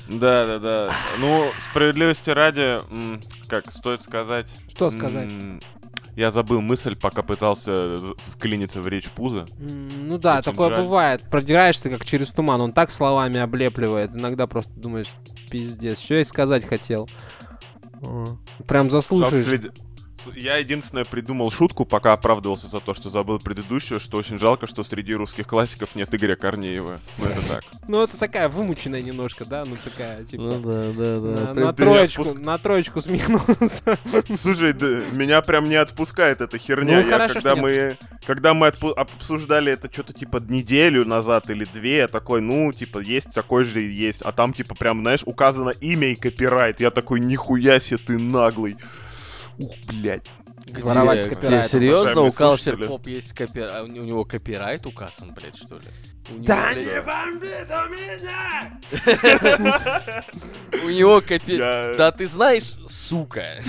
Да, да, да. Ну, справедливости ради, как стоит сказать. Что сказать? Я забыл мысль, пока пытался вклиниться в речь Пуза. Ну да, Очень такое жаль. бывает. Продираешься как через туман, он так словами облепливает. Иногда просто думаешь, пиздец, что я сказать хотел. Прям Жалко, заслушаешь. след- Я единственное придумал шутку, пока оправдывался за то, что забыл предыдущую, что очень жалко, что среди русских классиков нет Игоря Корнеева. Ну это так. Ну это такая вымученная немножко, да? Ну такая, типа... Ну да, да, да. на троечку, отпуск- на троечку смехнулся. Слушай, да, меня прям не отпускает эта херня. Ну, Я хорошо, когда мы, когда мы отпу- обсуждали это что-то типа неделю назад или две, я такой, ну, типа, есть такой же и есть. А там, типа, прям, знаешь, указано имя и копирайт. Я такой, нихуя себе ты наглый. Ух, блядь. Где, Воровать с где, копирайтом. серьезно, у. Pop есть копирайт, а у, него копирайт указан, блядь, что ли? Него, Да блядь, не бомбит у меня! У него копи... Я- Да ты знаешь, сука,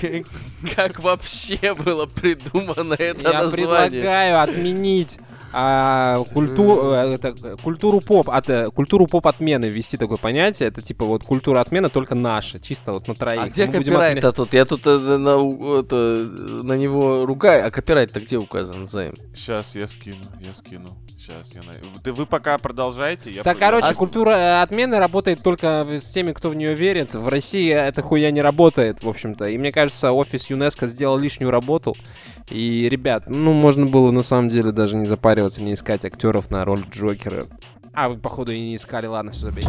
как- вообще было придумано это Я название? предлагаю отменить а, культу- э, это, культуру поп, от, э, культуру поп отмены ввести такое понятие. Это типа вот культура отмены только наша, чисто вот на троих. А где Мы будем копирайт-то отменять- тут? Я тут э, на, у- это, на него ругаю, а копирайт-то где указан, Займ? Сейчас я скину, я скину. Сейчас я Ты вы пока продолжайте. Я Так, по- короче, я- культура отмены работает только с теми, кто в нее верит. В России эта хуя не работает, в общем-то. И мне кажется, офис ЮНЕСКО сделал лишнюю работу. И, ребят, ну, можно было на самом деле даже не запариваться, не искать актеров на роль Джокера. А, вы, походу, и не искали. Ладно, все, забей.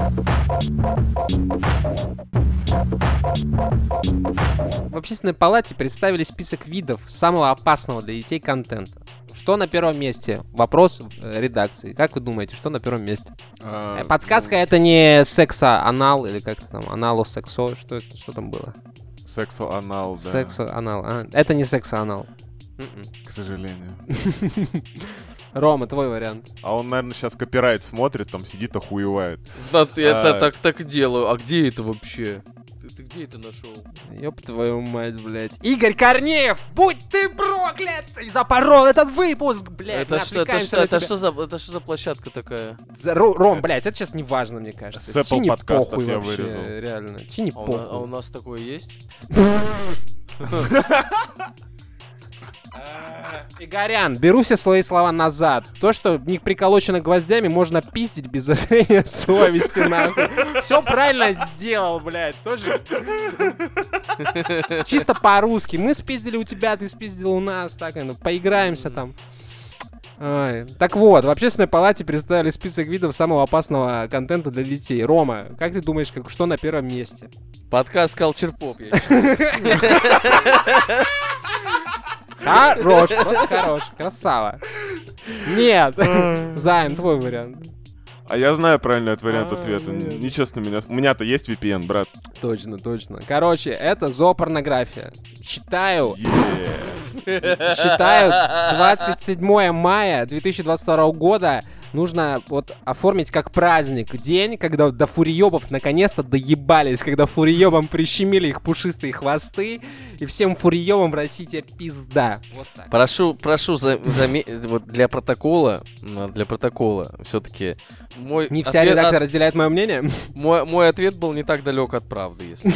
В общественной палате представили список видов самого опасного для детей контента. Что на первом месте? Вопрос э, редакции. Как вы думаете, что на первом месте? А, Э, Подсказка это не секса-анал или как-то там, анало-сексо, что, это- что там было? Сексо-анал, да. Секса-анал. а, это не секса-анал. М-м. К сожалению. Рома, твой вариант. А он, наверное, сейчас копирайт смотрит, там сидит, охуевает. Да, ты- это А. так, так и делаю. А где это вообще? Ты, ты Где это нашел? Ёб твою мать, блядь. Игорь Корнеев, будь ты проклят! И запорол этот выпуск, блядь. Это что, это, что, это, что за, это что за площадка такая? За- Ро- Ром, блядь, это сейчас не важно, мне кажется. С Apple подкастов похуй я вообще, вырезал. реально. Чи не А у, на- а у похуй. нас такое есть? Игорян, беру все свои слова назад. То, что не приколочено гвоздями, можно пиздить без зазрения совести, нахуй. Все правильно сделал, блядь. Тоже... Чисто по-русски. Мы спиздили у тебя, ты спиздил у нас. Так, ну, поиграемся там. Ой. Так вот, в общественной палате представили список видов самого опасного контента для детей. Рома, как ты думаешь, как, что на первом месте? Подкаст Culture Pop, я. Хорош, просто хорош, красава. Нет, Займ, твой вариант. А я знаю правильный от вариант А, ответа. нет. Нечестно меня... У меня-то есть VPN, брат. Точно, точно. Короче, это зоопорнография. Считаю, Е. считаю, 27 мая 2022 года нужно вот оформить как праздник. День, когда до фуриебов наконец-то доебались, когда фуриебам прищемили их пушистые хвосты, и всем фуриебам в России теперь пизда. Вот так. Прошу, прошу, за- вот для протокола, для протокола, все-таки мой Не вся ответ- редакция от- разделяет мое мнение. мой, мой ответ был не так далек от правды, если.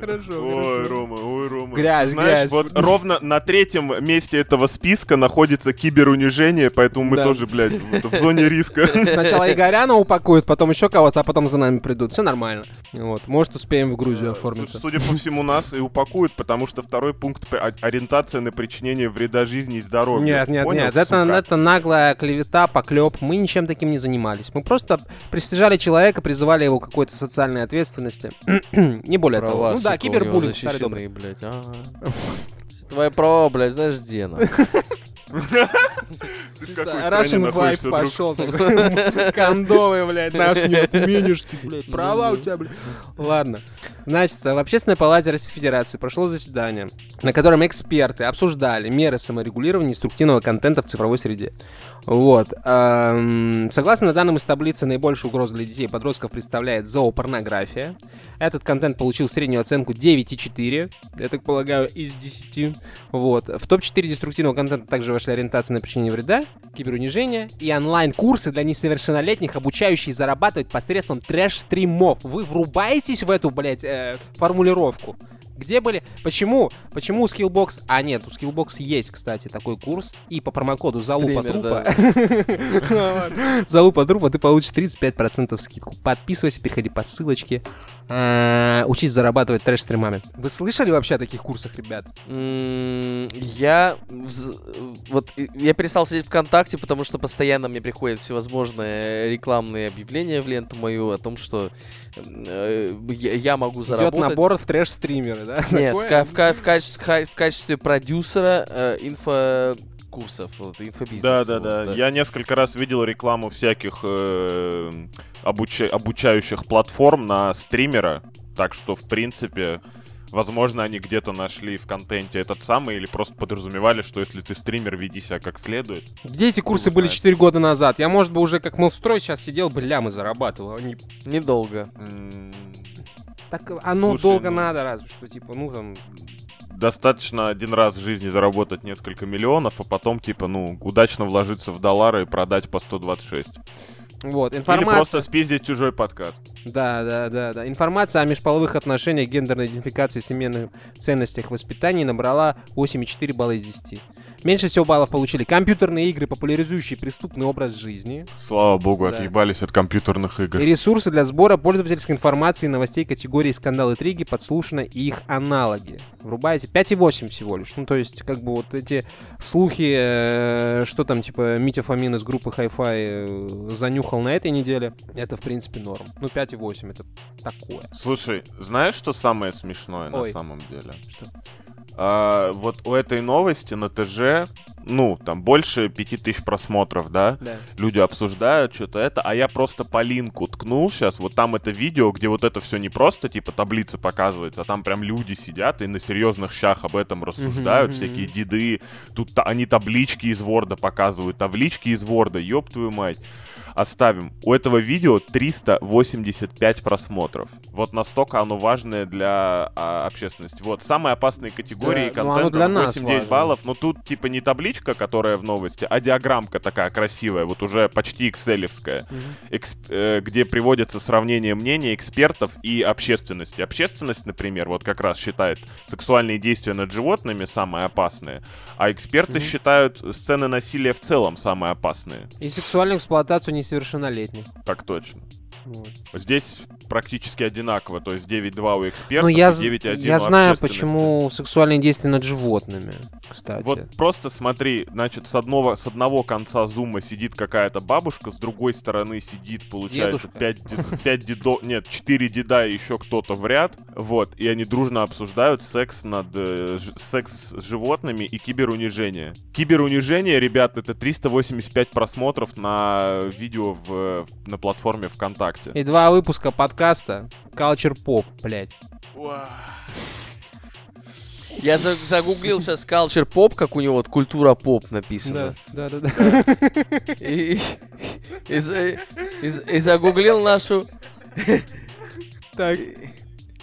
Хорошо. Ой, Рома, ой, Рома. Грязь, Знаешь, грязь. вот ровно на третьем месте этого списка находится киберунижение, поэтому мы Да. тоже, блядь, в, в зоне риска. Сначала Игоряна упакуют, потом еще кого-то, а потом за нами придут. Все нормально. Вот. Может, успеем в Грузию оформиться. Су- Судя по всему, нас и упакуют, потому что второй пункт о- ориентация на причинение вреда жизни и здоровью. Нет, нет, Понял, нет, это, сука? это наглая клевета, поклеп. Мы ничем таким не занимались. Мы просто пристижали человека, призывали его к какой-то социальной ответственности. не более того. Права, Ну да, кибербуллинг, старый добрый. блядь. ага. Твои права, блядь, знаешь где, нахуй? Russian Vibe пошел. Кондовый, блядь, нас не отменишь ты, блядь. Права у тебя, блядь. Ладно. Значит, в Общественной палате Российской Федерации прошло заседание, на котором эксперты обсуждали меры саморегулирования инструктивного контента в цифровой среде. Вот. Эм, Согласно данным из таблицы, наибольшую угрозу для детей и подростков представляет зоопорнография. Этот контент получил среднюю оценку 9,4, я так полагаю, из 10. Вот. В топ-4 деструктивного контента также вошли ориентация на причинение вреда, киберунижение и онлайн-курсы для несовершеннолетних, обучающие зарабатывать посредством трэш-стримов. Вы врубаетесь в эту, блядь, э, формулировку? Где были? Почему? Почему у Skillbox... А, нет, у Skillbox есть, кстати, такой курс. И по промокоду залупа трупа... Залупа трупа ты получишь 35% скидку. Подписывайся, переходи по ссылочке. Э, Учись зарабатывать трэш-стримами. Вы слышали вообще о таких курсах, ребят? Я вот я перестал сидеть ВКонтакте, потому что постоянно мне приходят всевозможные рекламные объявления в ленту мою о том, что э, я, могу Идет заработать. набор в трэш-стримеры, да? Нет, в, качестве, ха- в качестве продюсера э, инфокурсов, вот, инфобизнеса. Да, да, вот, да. Я несколько раз видел рекламу всяких э, обуча- обучающих платформ на стримера. Так что, в принципе, возможно, они где-то нашли в контенте этот самый или просто подразумевали, что если ты стример, веди себя как следует. Где эти курсы были знает. 4 года назад? Я, может быть, уже как Мелстрой сейчас сидел бы лямы зарабатывал. Они... Недолго. М, Так оно Слушай, долго ну- надо, разве что, типа, ну там... Достаточно один раз в жизни заработать несколько миллионов, а потом, типа, ну, удачно вложиться в доллары и продать по 126. Вот, Или информация... просто спиздить чужой подкаст. Да, да, да, да. Информация о межполовых отношениях, гендерной идентификации, семейных ценностях, воспитании набрала 8,4 балла из 10. Меньше всего баллов получили компьютерные игры, популяризующие преступный образ жизни, Слава богу, Да. отъебались от компьютерных игр. и ресурсы для сбора пользовательской информации и новостей категории скандалы интриги, подслушаны и их аналоги. Врубаете 5,8 всего лишь. Ну, то есть, как бы вот эти слухи, э, что там, типа, Митя Фомин из группы Hi-Fi э, занюхал на этой неделе, это, в принципе, норм. Ну, 5,8 это такое. Слушай, знаешь, что самое смешное Ой. на самом деле? Что? А, вот у этой новости на ТЖ, ну, там больше пяти тысяч просмотров, да? Да. Люди обсуждают что-то это, а я просто по линку ткнул сейчас, вот там это видео, где вот это все не просто типа таблица показывается, а там прям люди сидят и на серьезных щах об этом рассуждают, всякие деды, тут они таблички из Ворда показывают, таблички из Ворда, ёб твою мать. Оставим. У этого видео 385 просмотров. Вот настолько оно важное для а, общественности. Вот, самые опасные категории Да, ну, оно контента нас 8-9 важно. баллов. Но тут типа не табличка, которая в новости, а диаграммка такая красивая, вот уже почти экселевская, эксп- э, где приводится сравнение мнений экспертов и общественности. Общественность, например, вот как раз считает сексуальные действия над животными самые опасные, а эксперты Мгм. считают сцены насилия в целом самые опасные. И сексуальную эксплуатацию несовершеннолетних. Так точно. Вот. Здесь практически одинаково, то есть 9-2 у экспертов Ну, я, и з- 9-1 я знаю, почему сексуальные действия над животными, кстати. Вот просто смотри, значит, с одного, с одного конца зума сидит какая-то бабушка, с другой стороны сидит, получается, Дедушка. 5, пять дедо... Нет, 4 деда и еще кто-то в ряд. Вот, и они дружно обсуждают секс над... э, ж- секс с животными и киберунижение. Киберунижение, ребят, это 385 просмотров на видео в, на платформе ВКонтакте. И два выпуска подкаста Culture Pop, блядь. Я за- загуглил сейчас culture pop, как у него вот культура поп написано. да, да, да. И, и за- и за- и загуглил нашу... Так,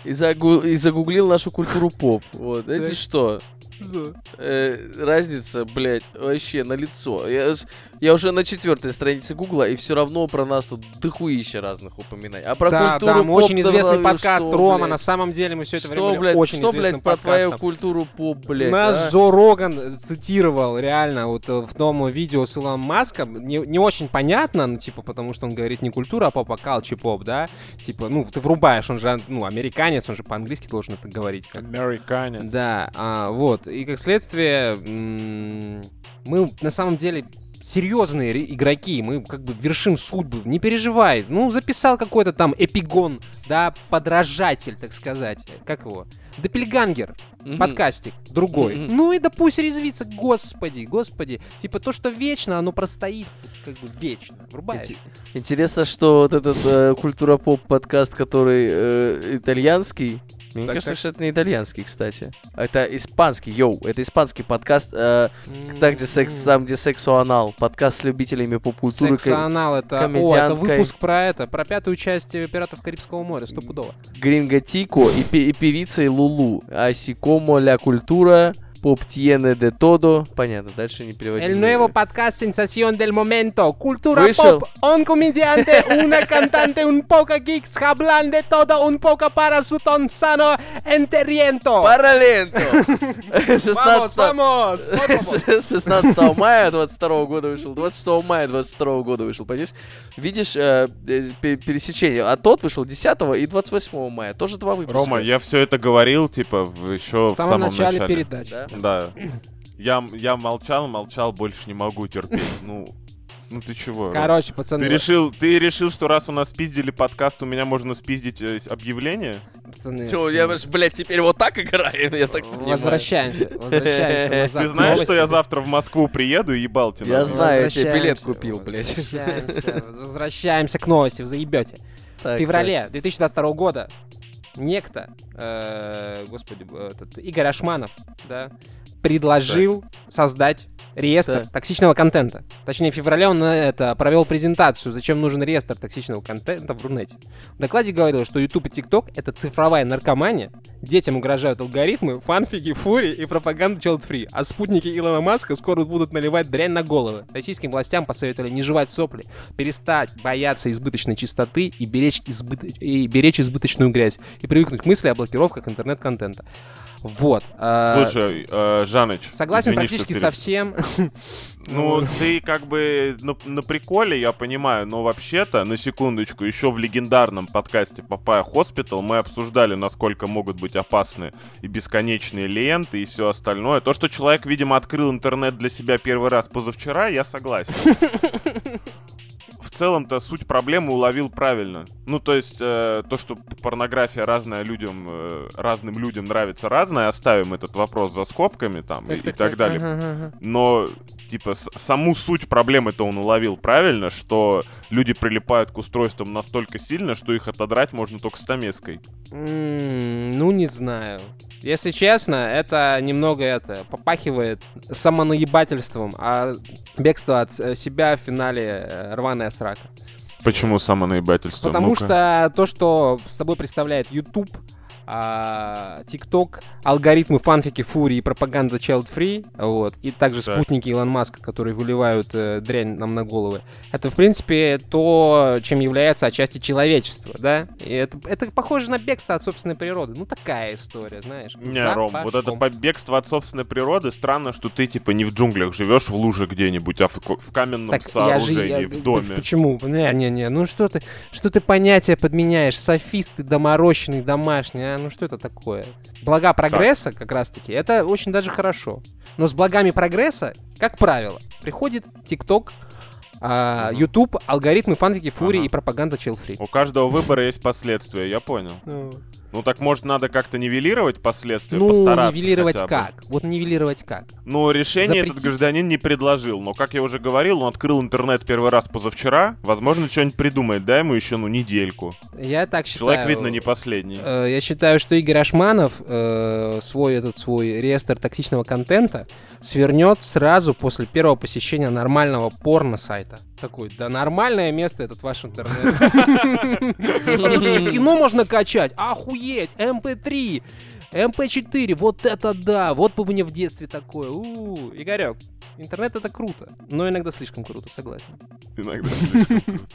И, загу- и загуглил нашу культуру поп. Вот. Так. что? что? Э, разница, блядь, вообще на лицо. Я, я уже на четвертой странице Гугла, и все равно про нас тут дохуища разных упоминаний. А про да, культуру да, мы поп очень известный что, подкаст Рома, блядь? на самом деле мы все это что, время блядь, очень что, известным блядь, про твою подкастом. культуру поп, блядь, Нас а? Джо Роган цитировал реально вот э, в том видео с Илоном Маском. Не, не очень понятно, ну, типа, потому что он говорит не культура, а поп, а калчи поп, да? Типа, ну, ты врубаешь, он же, ну, американец, он же по-английски должен это говорить. Как Американец. Да, а, вот. И как следствие, мы на самом деле серьезные игроки, мы как бы вершим судьбы, не переживай. Ну, записал какой-то там эпигон, да, подражатель, так сказать. Как его? Допельгангер, Мгм. подкастик, другой. Мгм. Ну и да пусть резвится, господи, господи. Типа то, что вечно, оно простоит как бы вечно. Врубаешь. Инте- Интересно, что вот этот э, культура поп подкаст, который э, итальянский. Мне Так, кажется, так. что это не итальянский, кстати. Это испанский, йоу, это испанский подкаст, э, там, где секс, там, где сексуанал. Подкаст с любителями поп-культуры. Сексуанал, это, о, это выпуск про это, про пятую часть э, «Пиратов Карибского моря», стопудово. Гринго Тико и, и певицей Лулу. Аси Комо ля культура, поп tiene de todo. Понятно, дальше не переводить. El nuevo podcast Sensación del Momento. Cultura Вышел. pop. Un comediante, una cantante, un poco geeks, hablan de todo, un poco para su ton sano enterriento. Параленто! Vamos, 16 vamos. favor. 16 мая 22 года вышел, 26 мая 22 года вышел, понимаешь? Видишь э, э, пе- пересечение, а тот вышел 10 и 28 мая, тоже два выпуска. Рома, я все это говорил, типа, в- еще В в самом начале передачи. Да? Да. Я, я молчал, молчал, больше не могу терпеть. Ну, ну ты чего? Короче, пацаны, Ты решил, ты решил, что раз у нас спиздили подкаст, у меня можно спиздить э, объявление? пацаны, пацаны. я, блядь, теперь вот так играем, я так понимаю. Возвращаемся, возвращаемся назад. Ты знаешь, что я завтра в Москву приеду и ебал тебя? Я знаю, я тебе билет купил, блядь. Возвращаемся, возвращаемся к новости, вы заебете. Так, В феврале 2022 года некто, э, господи, этот, Игорь Ашманов, да, предложил создать реестр Так. токсичного контента. Точнее, в феврале он э, это провел презентацию, зачем нужен реестр токсичного контента в Рунете. В докладе говорил, что YouTube и TikTok — это цифровая наркомания, детям угрожают алгоритмы, фанфики, фурри и пропаганда child free, а спутники Илона Маска скоро будут наливать дрянь на головы. Российским властям посоветовали не жевать сопли, перестать бояться избыточной чистоты и беречь, избыто- и беречь избыточную грязь, и привыкнуть к мысли о блокировках интернет-контента. Вот. а, Слушай, э, Жаныч. Согласен извини, практически что со всем. Ну, ты как бы на, на приколе, я понимаю, но вообще-то, на секундочку, еще в легендарном подкасте Papaya Hospital мы обсуждали, насколько могут быть опасны и бесконечные ленты и все остальное. То, что человек, видимо, открыл интернет для себя первый раз позавчера, я согласен. В целом-то суть проблемы уловил правильно. Ну, то есть, э, то, что порнография разная людям, э, разным людям нравится разная, оставим этот вопрос за скобками там и, и так далее. Ага, ага. Но, типа, с- саму суть проблемы-то он уловил правильно, что люди прилипают к устройствам настолько сильно, что их отодрать можно только стамеской. М, Ну, не знаю. Если честно, это немного это попахивает самонаебательством, а бегство от э, себя в финале э, рваная срака. Срака. Почему самонаебательство? Потому Ну-ка. что то, что с собой представляет YouTube, а, TikTok, алгоритмы, фанфики, фурии и пропаганда child free, вот, и также Так. спутники Илон Маска, которые выливают э, дрянь нам на головы, это, в принципе, то, чем является отчасти человечество, да? И это, это похоже на бегство от собственной природы. Ну, такая история, знаешь. Не, Ром, вот это побегство от собственной природы, странно, что ты, типа, не в джунглях живешь, в луже где-нибудь, а в, в каменном Так я же... сооружении, я- в доме. Почему? Не-не-не, ну что ты, что ты понятия подменяешь? Софист ты доморощенный, домашний, а? Ну что это такое? Блага прогресса, как раз-таки, это очень даже хорошо. Но с благами прогресса, как правило, приходит ТикТок, а. YouTube, алгоритмы, фанфики, фурии Ага. и пропаганда chill free. У каждого выбора есть последствия, я понял. Ну так может надо как-то нивелировать последствия, Ну, постараться нивелировать как? Вот нивелировать как? Ну, решение этот Запретить? гражданин не предложил, но, как я уже говорил, он открыл интернет первый раз позавчера, возможно, что-нибудь придумает, дай ему еще, ну, недельку. Я так считаю. Человек, видно, не последний. Э, Я считаю, что Игорь Ашманов э, свой этот свой реестр токсичного контента свернет сразу после первого посещения нормального порно-сайта. Такой, да нормальное место этот ваш интернет. Тут кино можно качать, охуеть, MP3, MP4, вот это да, вот бы мне в детстве такое. У, Игорек, интернет это круто, но иногда слишком круто, согласен. Иногда слишком круто.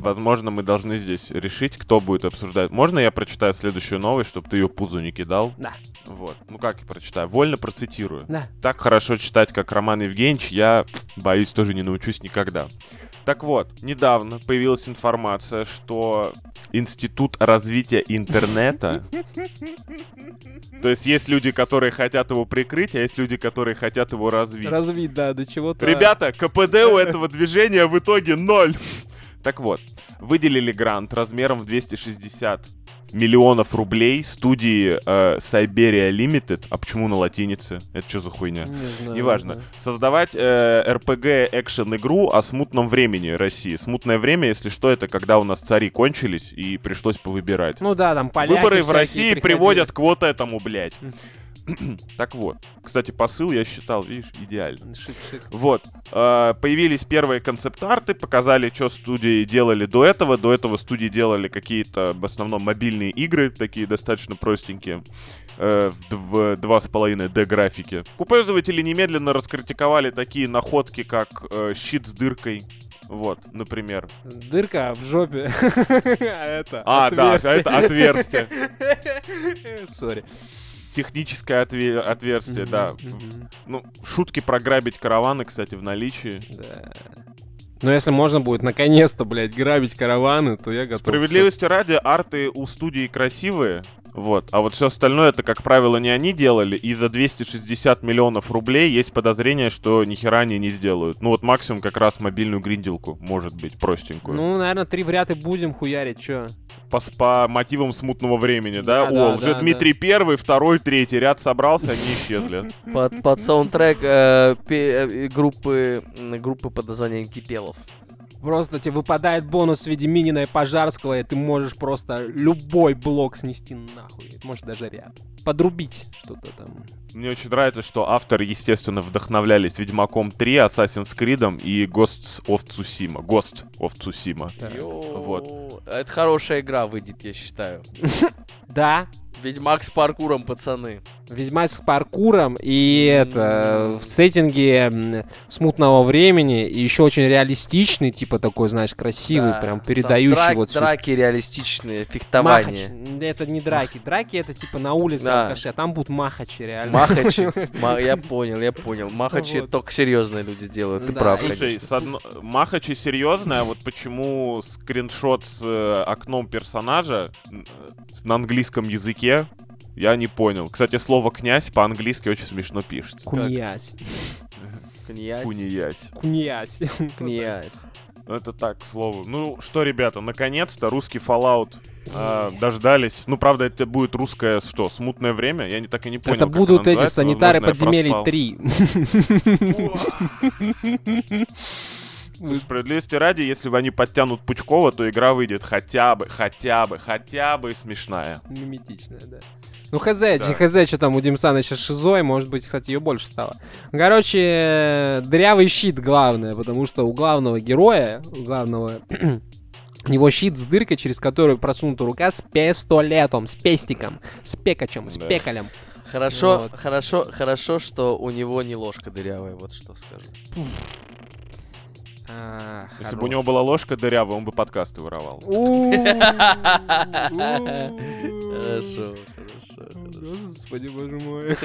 Возможно, мы должны здесь решить, кто будет обсуждать. Можно я прочитаю следующую новость, чтобы ты ее пузу не кидал? Да. Вот. Ну как я прочитаю? Вольно процитирую. Да. Так хорошо читать, как Роман Евгеньевич, я, боюсь, тоже не научусь никогда. Так вот, недавно появилась информация, что Институт развития интернета... То есть есть люди, которые хотят его прикрыть, а есть люди, которые хотят его развить. Развить, да, до чего-то. Ребята, КПД у этого движения в итоге ноль. Так вот, выделили грант размером в 260 миллионов рублей студии э, Siberia Limited. А почему на латинице? Это что за хуйня? Не знаю, Неважно. да. Создавать э, RPG экшен игру о смутном времени России. Смутное время, если что, это когда у нас цари кончились и пришлось повыбирать. Ну да, там поляки Выборы в России приходили. приводят к вот этому, блядь. Так вот. Кстати, посыл я считал, видишь, идеально. Шик-шик. Вот. э, появились первые концепт-арты, показали, что студии делали до этого. До этого студии делали какие-то, в основном, мобильные игры, такие достаточно простенькие, э, в дв- два с половиной D графике. Пользователи немедленно раскритиковали такие находки, как э, щит с дыркой. Вот, например. Дырка в жопе. А это А, да, это отверстие. Сори. Техническое отве- отверстие, да. Ну, шутки про грабить караваны, кстати, в наличии. Да. Но если можно будет наконец-то, блядь, грабить караваны, то я готов. Справедливости ради, арты у студии красивые, вот, а вот все остальное, это, как правило, не они делали, и за 260 миллионов рублей есть подозрение, что ни хера они не сделают. Ну вот максимум как раз мобильную гринделку, может быть, простенькую. Ну, наверное, три в ряд и будем хуярить, чё? по, по мотивам смутного времени, да? Да, О, да, уже да, Дмитрий первый, второй, третий ряд собрался, они исчезли. Под, под саундтрек э, пе- э, группы, группы под названием Кипелов. Просто тебе выпадает бонус в виде Минина и Пожарского, и ты можешь просто любой блок снести нахуй. Может, даже ряд. Подрубить что-то там. Мне очень нравится, что авторы, естественно, вдохновлялись Ведьмаком 3, Assassin's Creed и Ghosts of Tsushima. Ghost of Tsushima. Да. Вот. Это хорошая игра выйдет, я считаю. Да, Ведьмак с паркуром, пацаны. Ведьмак с паркуром и это в сеттинге смутного времени и еще очень реалистичный, типа такой, знаешь, красивый, Да, прям да, передающий драк- вот всю- Драки реалистичные, Махач. фехтование. Это не драки. Драки это типа на улице Да. алкаши, а там будут махачи реально. Махачи. Ма- Я понял, я понял. Махачи только серьезные люди делают, ты прав, Слушай, Махачи серьезная, вот почему скриншот с э, окном персонажа на английском языке, я не понял. Кстати, слово «князь» по-английски очень смешно пишется. Куньясь. Князь. Куниясь. Куньясь. Князь. Ну, Это так, к слову. Ну что, ребята, наконец-то русский Fallout а, дождались. Ну, правда, это будет русское, что, смутное время? Я не так и не понял, Это будут эти санитары подземелий проспал. 3. Справедливости ради, если бы они подтянут Пучкова, то игра выйдет хотя бы, хотя бы, хотя бы смешная. Миметичная, да. Ну, хз, да. хз, что там у Димсана сейчас шизой, может быть, кстати, ее больше стало. Короче, дырявый щит главное, потому что у главного героя, у главного У него щит с дыркой, через которую просунута рука с пистолетом, с пестиком, с пекачем, с Да. пекалем. Хорошо, Вот. хорошо, хорошо, что у него не ложка дырявая, вот что скажу. А, Если бы у него была ложка дырявая, он бы подкасты воровал. Хорошо, хорошо, Господи, боже мой.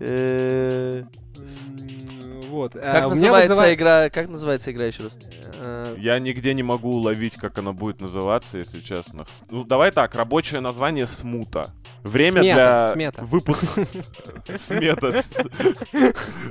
Э, Вот. а, Как меня называется вызывает- игра? Как называется игра еще раз? э, Я нигде не могу уловить, как она будет называться, если честно. Ну, давай так, рабочее название «Смута». Время Смета, для смета. выпуска... Смета.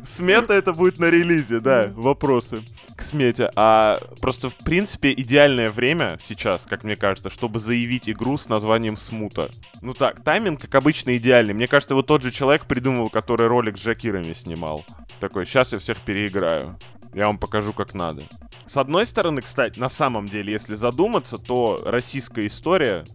Смета это будет на релизе, да, вопросы к смете. А просто, в принципе, идеальное время сейчас, как мне кажется, чтобы заявить игру с названием «Смута». Ну так, тайминг, как обычно, идеальный. Мне кажется, вот тот же человек придумал, который ролик с Джакирами снимал. Такой, сейчас я всех переиграю. Я вам покажу, как надо. С одной стороны, кстати, на самом деле, если задуматься, то российская история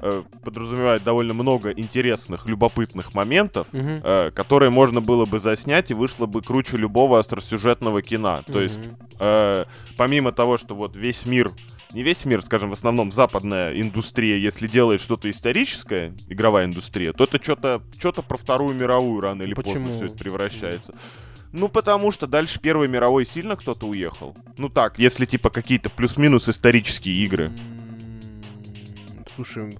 э, подразумевает довольно много интересных, любопытных моментов, мгм. э, которые можно было бы заснять и вышло бы круче любого остросюжетного кино. То есть, э, помимо того, что вот весь мир, не весь мир, скажем, в основном западная индустрия, если делает что-то историческое, игровая индустрия, то это что-то что про Вторую мировую рано или Почему? поздно все это превращается. Ну, потому что дальше Первой мировой сильно кто-то уехал. Ну так, если типа какие-то плюс-минус исторические игры. Слушай,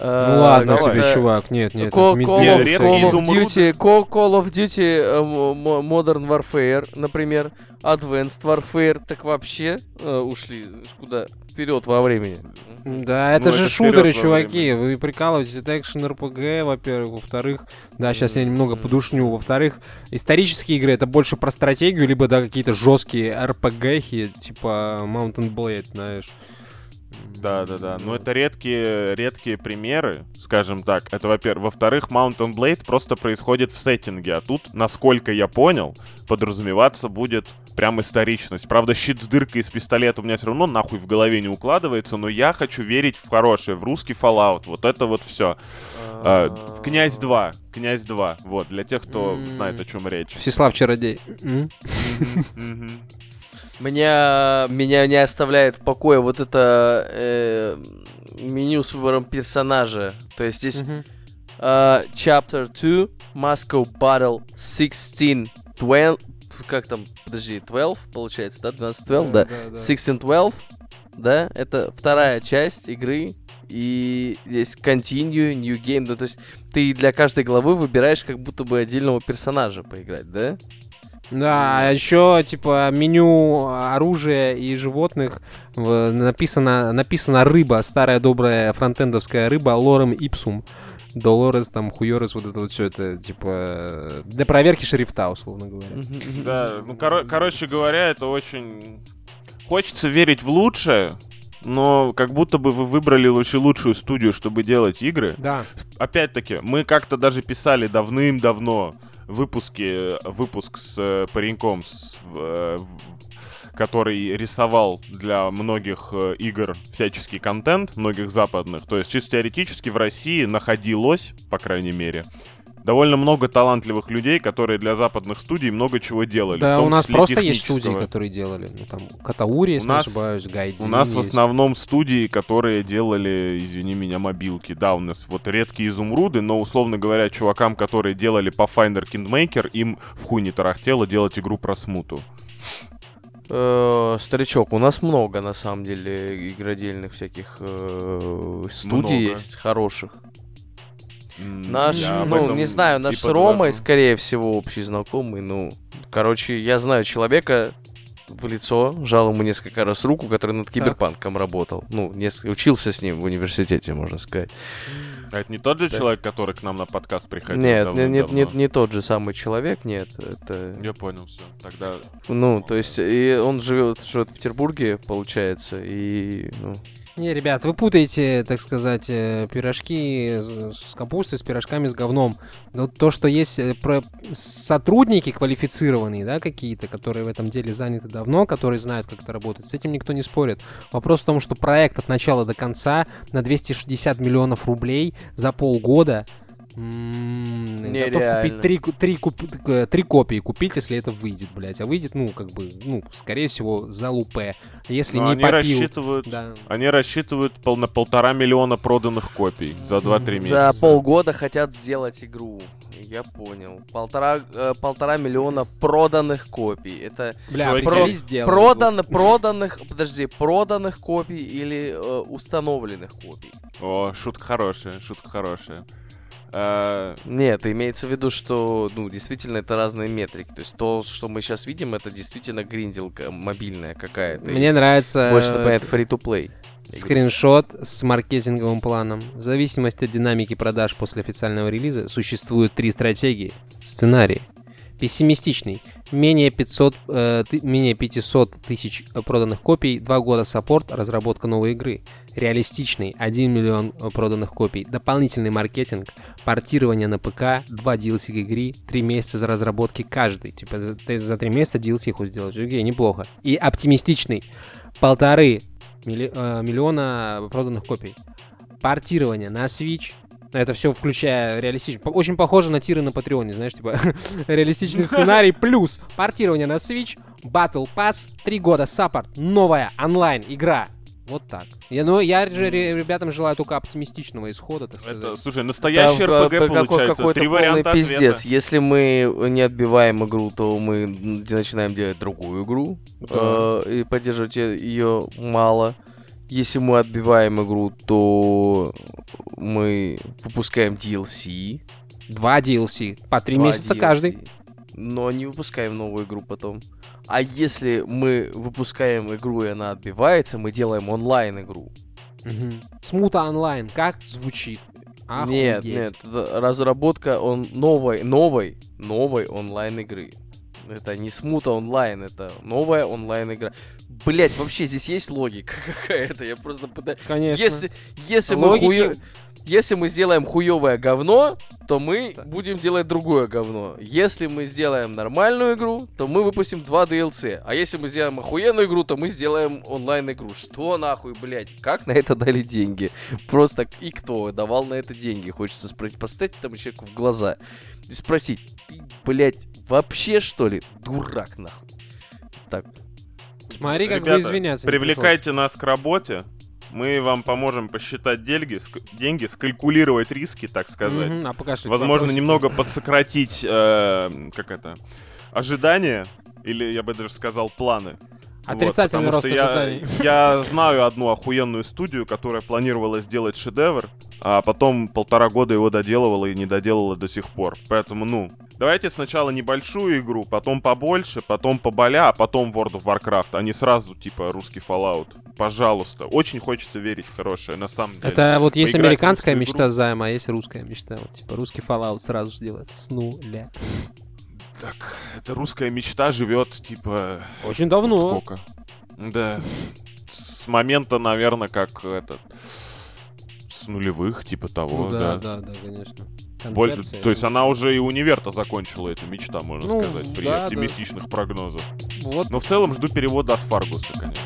Э, ну ладно давай. тебе, чувак, нет, нет. Call, это Call Не, of, редкие Call of. Duty, Call, Call of Duty э, Modern Warfare, например, Advanced Warfare, так вообще э, ушли куда вперед во времени. Да, это Ну, же это шутеры, чуваки. Вы прикалываетесь, это экшен РПГ, во-первых. Во-вторых, да, сейчас я немного подушню. Во-вторых, исторические игры это больше про стратегию, либо да, какие-то жесткие РПГхи, типа Mountain Blade, знаешь. Да, да, да. Но это редкие, редкие примеры, скажем так. Это, во-первых. Во-вторых, Mountain Blade просто происходит в сеттинге. А тут, насколько я понял, подразумеваться будет прям историчность. Правда, щит с дыркой из пистолета у меня все равно нахуй в голове не укладывается, но я хочу верить в хорошее, в русский Fallout. Вот это вот все. в Князь 2. Князь 2. Вот, для тех, кто знает, о чем речь. Всеслав Чародей. М? Мгм. Меня, меня не оставляет в покое вот это э, меню с выбором персонажа. То есть здесь Мгм. э, Chapter 2, Moscow Battle 16, 12, как там, подожди, 12, получается, да, 12-12, да, 16-12, да, это вторая часть игры, и здесь Continue, New Game, ну, то есть ты для каждой главы выбираешь как будто бы отдельного персонажа поиграть, да? Да, а еще типа меню оружия и животных написано, написано рыба, старая добрая фронтендовская рыба, лорем ипсум. Долорес, там, хуёрес, вот это вот все это, типа, для проверки шрифта, условно говоря. Да, ну, коро- короче говоря, это очень... Хочется верить в лучшее, но как будто бы вы выбрали очень лучшую студию, чтобы делать игры. Да. Опять-таки, мы как-то даже писали давным-давно выпуски, выпуск с э, пареньком, с, э, который рисовал для многих э, игр всяческий контент, многих западных. То есть чисто теоретически в России находилось, по крайней мере, довольно много талантливых людей, которые для западных студий много чего делали. в Да, у нас просто есть студии, которые делали. Ну, там, Катаури, если У нас- не ошибаюсь, Гайди. У нас в есть. основном студии, которые делали, извини меня, мобилки. Да, у нас вот редкие изумруды, но, условно говоря, чувакам, которые делали Pathfinder Kingmaker, им в хуй не тарахтело делать игру про смуту. Э, Старичок, у нас много, на самом деле, игродельных всяких э, студий Много. есть хороших. Наш, я ну, этом не знаю, наш с подвожу. Ромой, скорее всего, общий знакомый, ну, короче, я знаю человека в лицо, жал ему несколько раз руку, который над киберпанком работал. Ну, несколько, учился с ним в университете, можно сказать. А это не тот же Да. человек, который к нам на подкаст приходил? нет, не, не, давным-давно? не, не тот же самый человек, нет, это... Я понял, все. Тогда Ну, то есть, и он живет, живет в Петербурге, получается, и, ну, Не, ребят, вы путаете, так сказать, э, пирожки с капустой с пирожками с говном. Но то, что есть э, про- сотрудники квалифицированные, да, какие-то, которые в этом деле заняты давно, которые знают, как это работает, с этим никто не спорит. Вопрос в том, что проект от начала до конца на 260 миллионов рублей за полгода м, готов Нереально. купить три, три, куп- три копии купить, если это выйдет, блядь. А выйдет, ну, как бы, ну, скорее всего, за лупе. Если Но не они попил... рассчитывают, Да. они рассчитывают пол- на полтора миллиона проданных копий за 2-3 месяца. За полгода хотят сделать игру. Я понял. Полтора, э, полтора миллиона проданных копий. Это Бля, сделали. продан, проданных, подожди, проданных копий или э, установленных копий? О, шутка хорошая, шутка хорошая. Э, Нет, имеется в виду, что, ну, действительно, это разные метрики. То есть то, что мы сейчас видим, это действительно гринделка мобильная какая-то. Мне нравится Больше напоминает free-to-play. скриншот с маркетинговым планом. В зависимости от динамики продаж после официального релиза существуют три стратегии. Сценарий. Пессимистичный. Менее, 500, э, менее 500 тысяч проданных копий, 2 года саппорт, разработка новой игры. Реалистичный. 1 миллион э, проданных копий. Дополнительный маркетинг. Портирование на ПК. 2 DLC к игре. 3 месяца за разработки каждый. Типа за, за 3 месяца DLC их сделать. Окей, неплохо. И оптимистичный. Полторы милли- э, миллиона проданных копий. Портирование на Switch. Это все включая реалистично. По- Очень похоже на тиры на Патреоне, знаешь, типа реалистичный сценарий плюс портирование на Switch, Battle Pass, 3 года саппорт, новая онлайн игра. Вот так. Я, ну, я же ре- ребятам желаю только оптимистичного исхода, так сказать. это, слушай, настоящий Да, РПГ п- какой- получается. какой-то Три полный варианта пиздец. ответа. Если мы не отбиваем игру, то мы начинаем делать другую игру. Да. э, и поддерживать ее мало. Если мы отбиваем игру, то мы выпускаем DLC. Два DLC, по 3 два месяца DLC, каждый. Но не выпускаем новую игру потом. А если мы выпускаем игру и она отбивается, мы делаем онлайн игру. Мгм. Смута онлайн, как звучит? Нет, Охуеть. нет, разработка он новой, новой, новой онлайн игры. Это не смута онлайн, это новая онлайн игра. Блять, вообще здесь есть логика какая-то. Я просто пытаюсь. Конечно. Если, если мы Логики- хуё- Если мы сделаем хуевое говно, то мы Да. будем делать другое говно. Если мы сделаем нормальную игру, то мы выпустим два DLC. А если мы сделаем охуенную игру, то мы сделаем онлайн-игру. Что нахуй, блядь? Как на это дали деньги? Просто и кто давал на это деньги? Хочется спросить, поставить этому человеку в глаза и спросить, ты, блядь, вообще что ли? Дурак нахуй. Так, Смотри, как Ребята, вы извиняться. Привлекайте нас к работе. Мы вам поможем посчитать деньги, ск- деньги, скалькулировать риски, так сказать. Мгм, а пока что Возможно, вопросики. немного подсократить, э, как это, ожидания, или я бы даже сказал планы. Отрицательный потому рост что я, ожиданий. я знаю одну охуенную студию, которая планировала сделать шедевр, а потом полтора года его доделывала и не доделала до сих пор. Поэтому, ну, давайте сначала небольшую игру, потом побольше, потом поболя, а потом World of Warcraft, а не сразу, типа, русский Fallout. Пожалуйста. Очень хочется верить в хорошее, на самом деле. Это вот есть Поиграть американская мечта займа, а есть русская мечта. Вот, типа русский Fallout сразу сделать с нуля. Так, эта русская мечта живет, типа, Очень давно. Сколько? Да. С момента, наверное, как этот... С нулевых, типа того, Ну да, да. да, да, конечно. Боль- То есть она озвучена. уже и универ-то закончила эту мечта, можно Ну, сказать, при да, да. оптимистичных прогнозах. Вот Но в целом жду перевода от Фаргуса, конечно.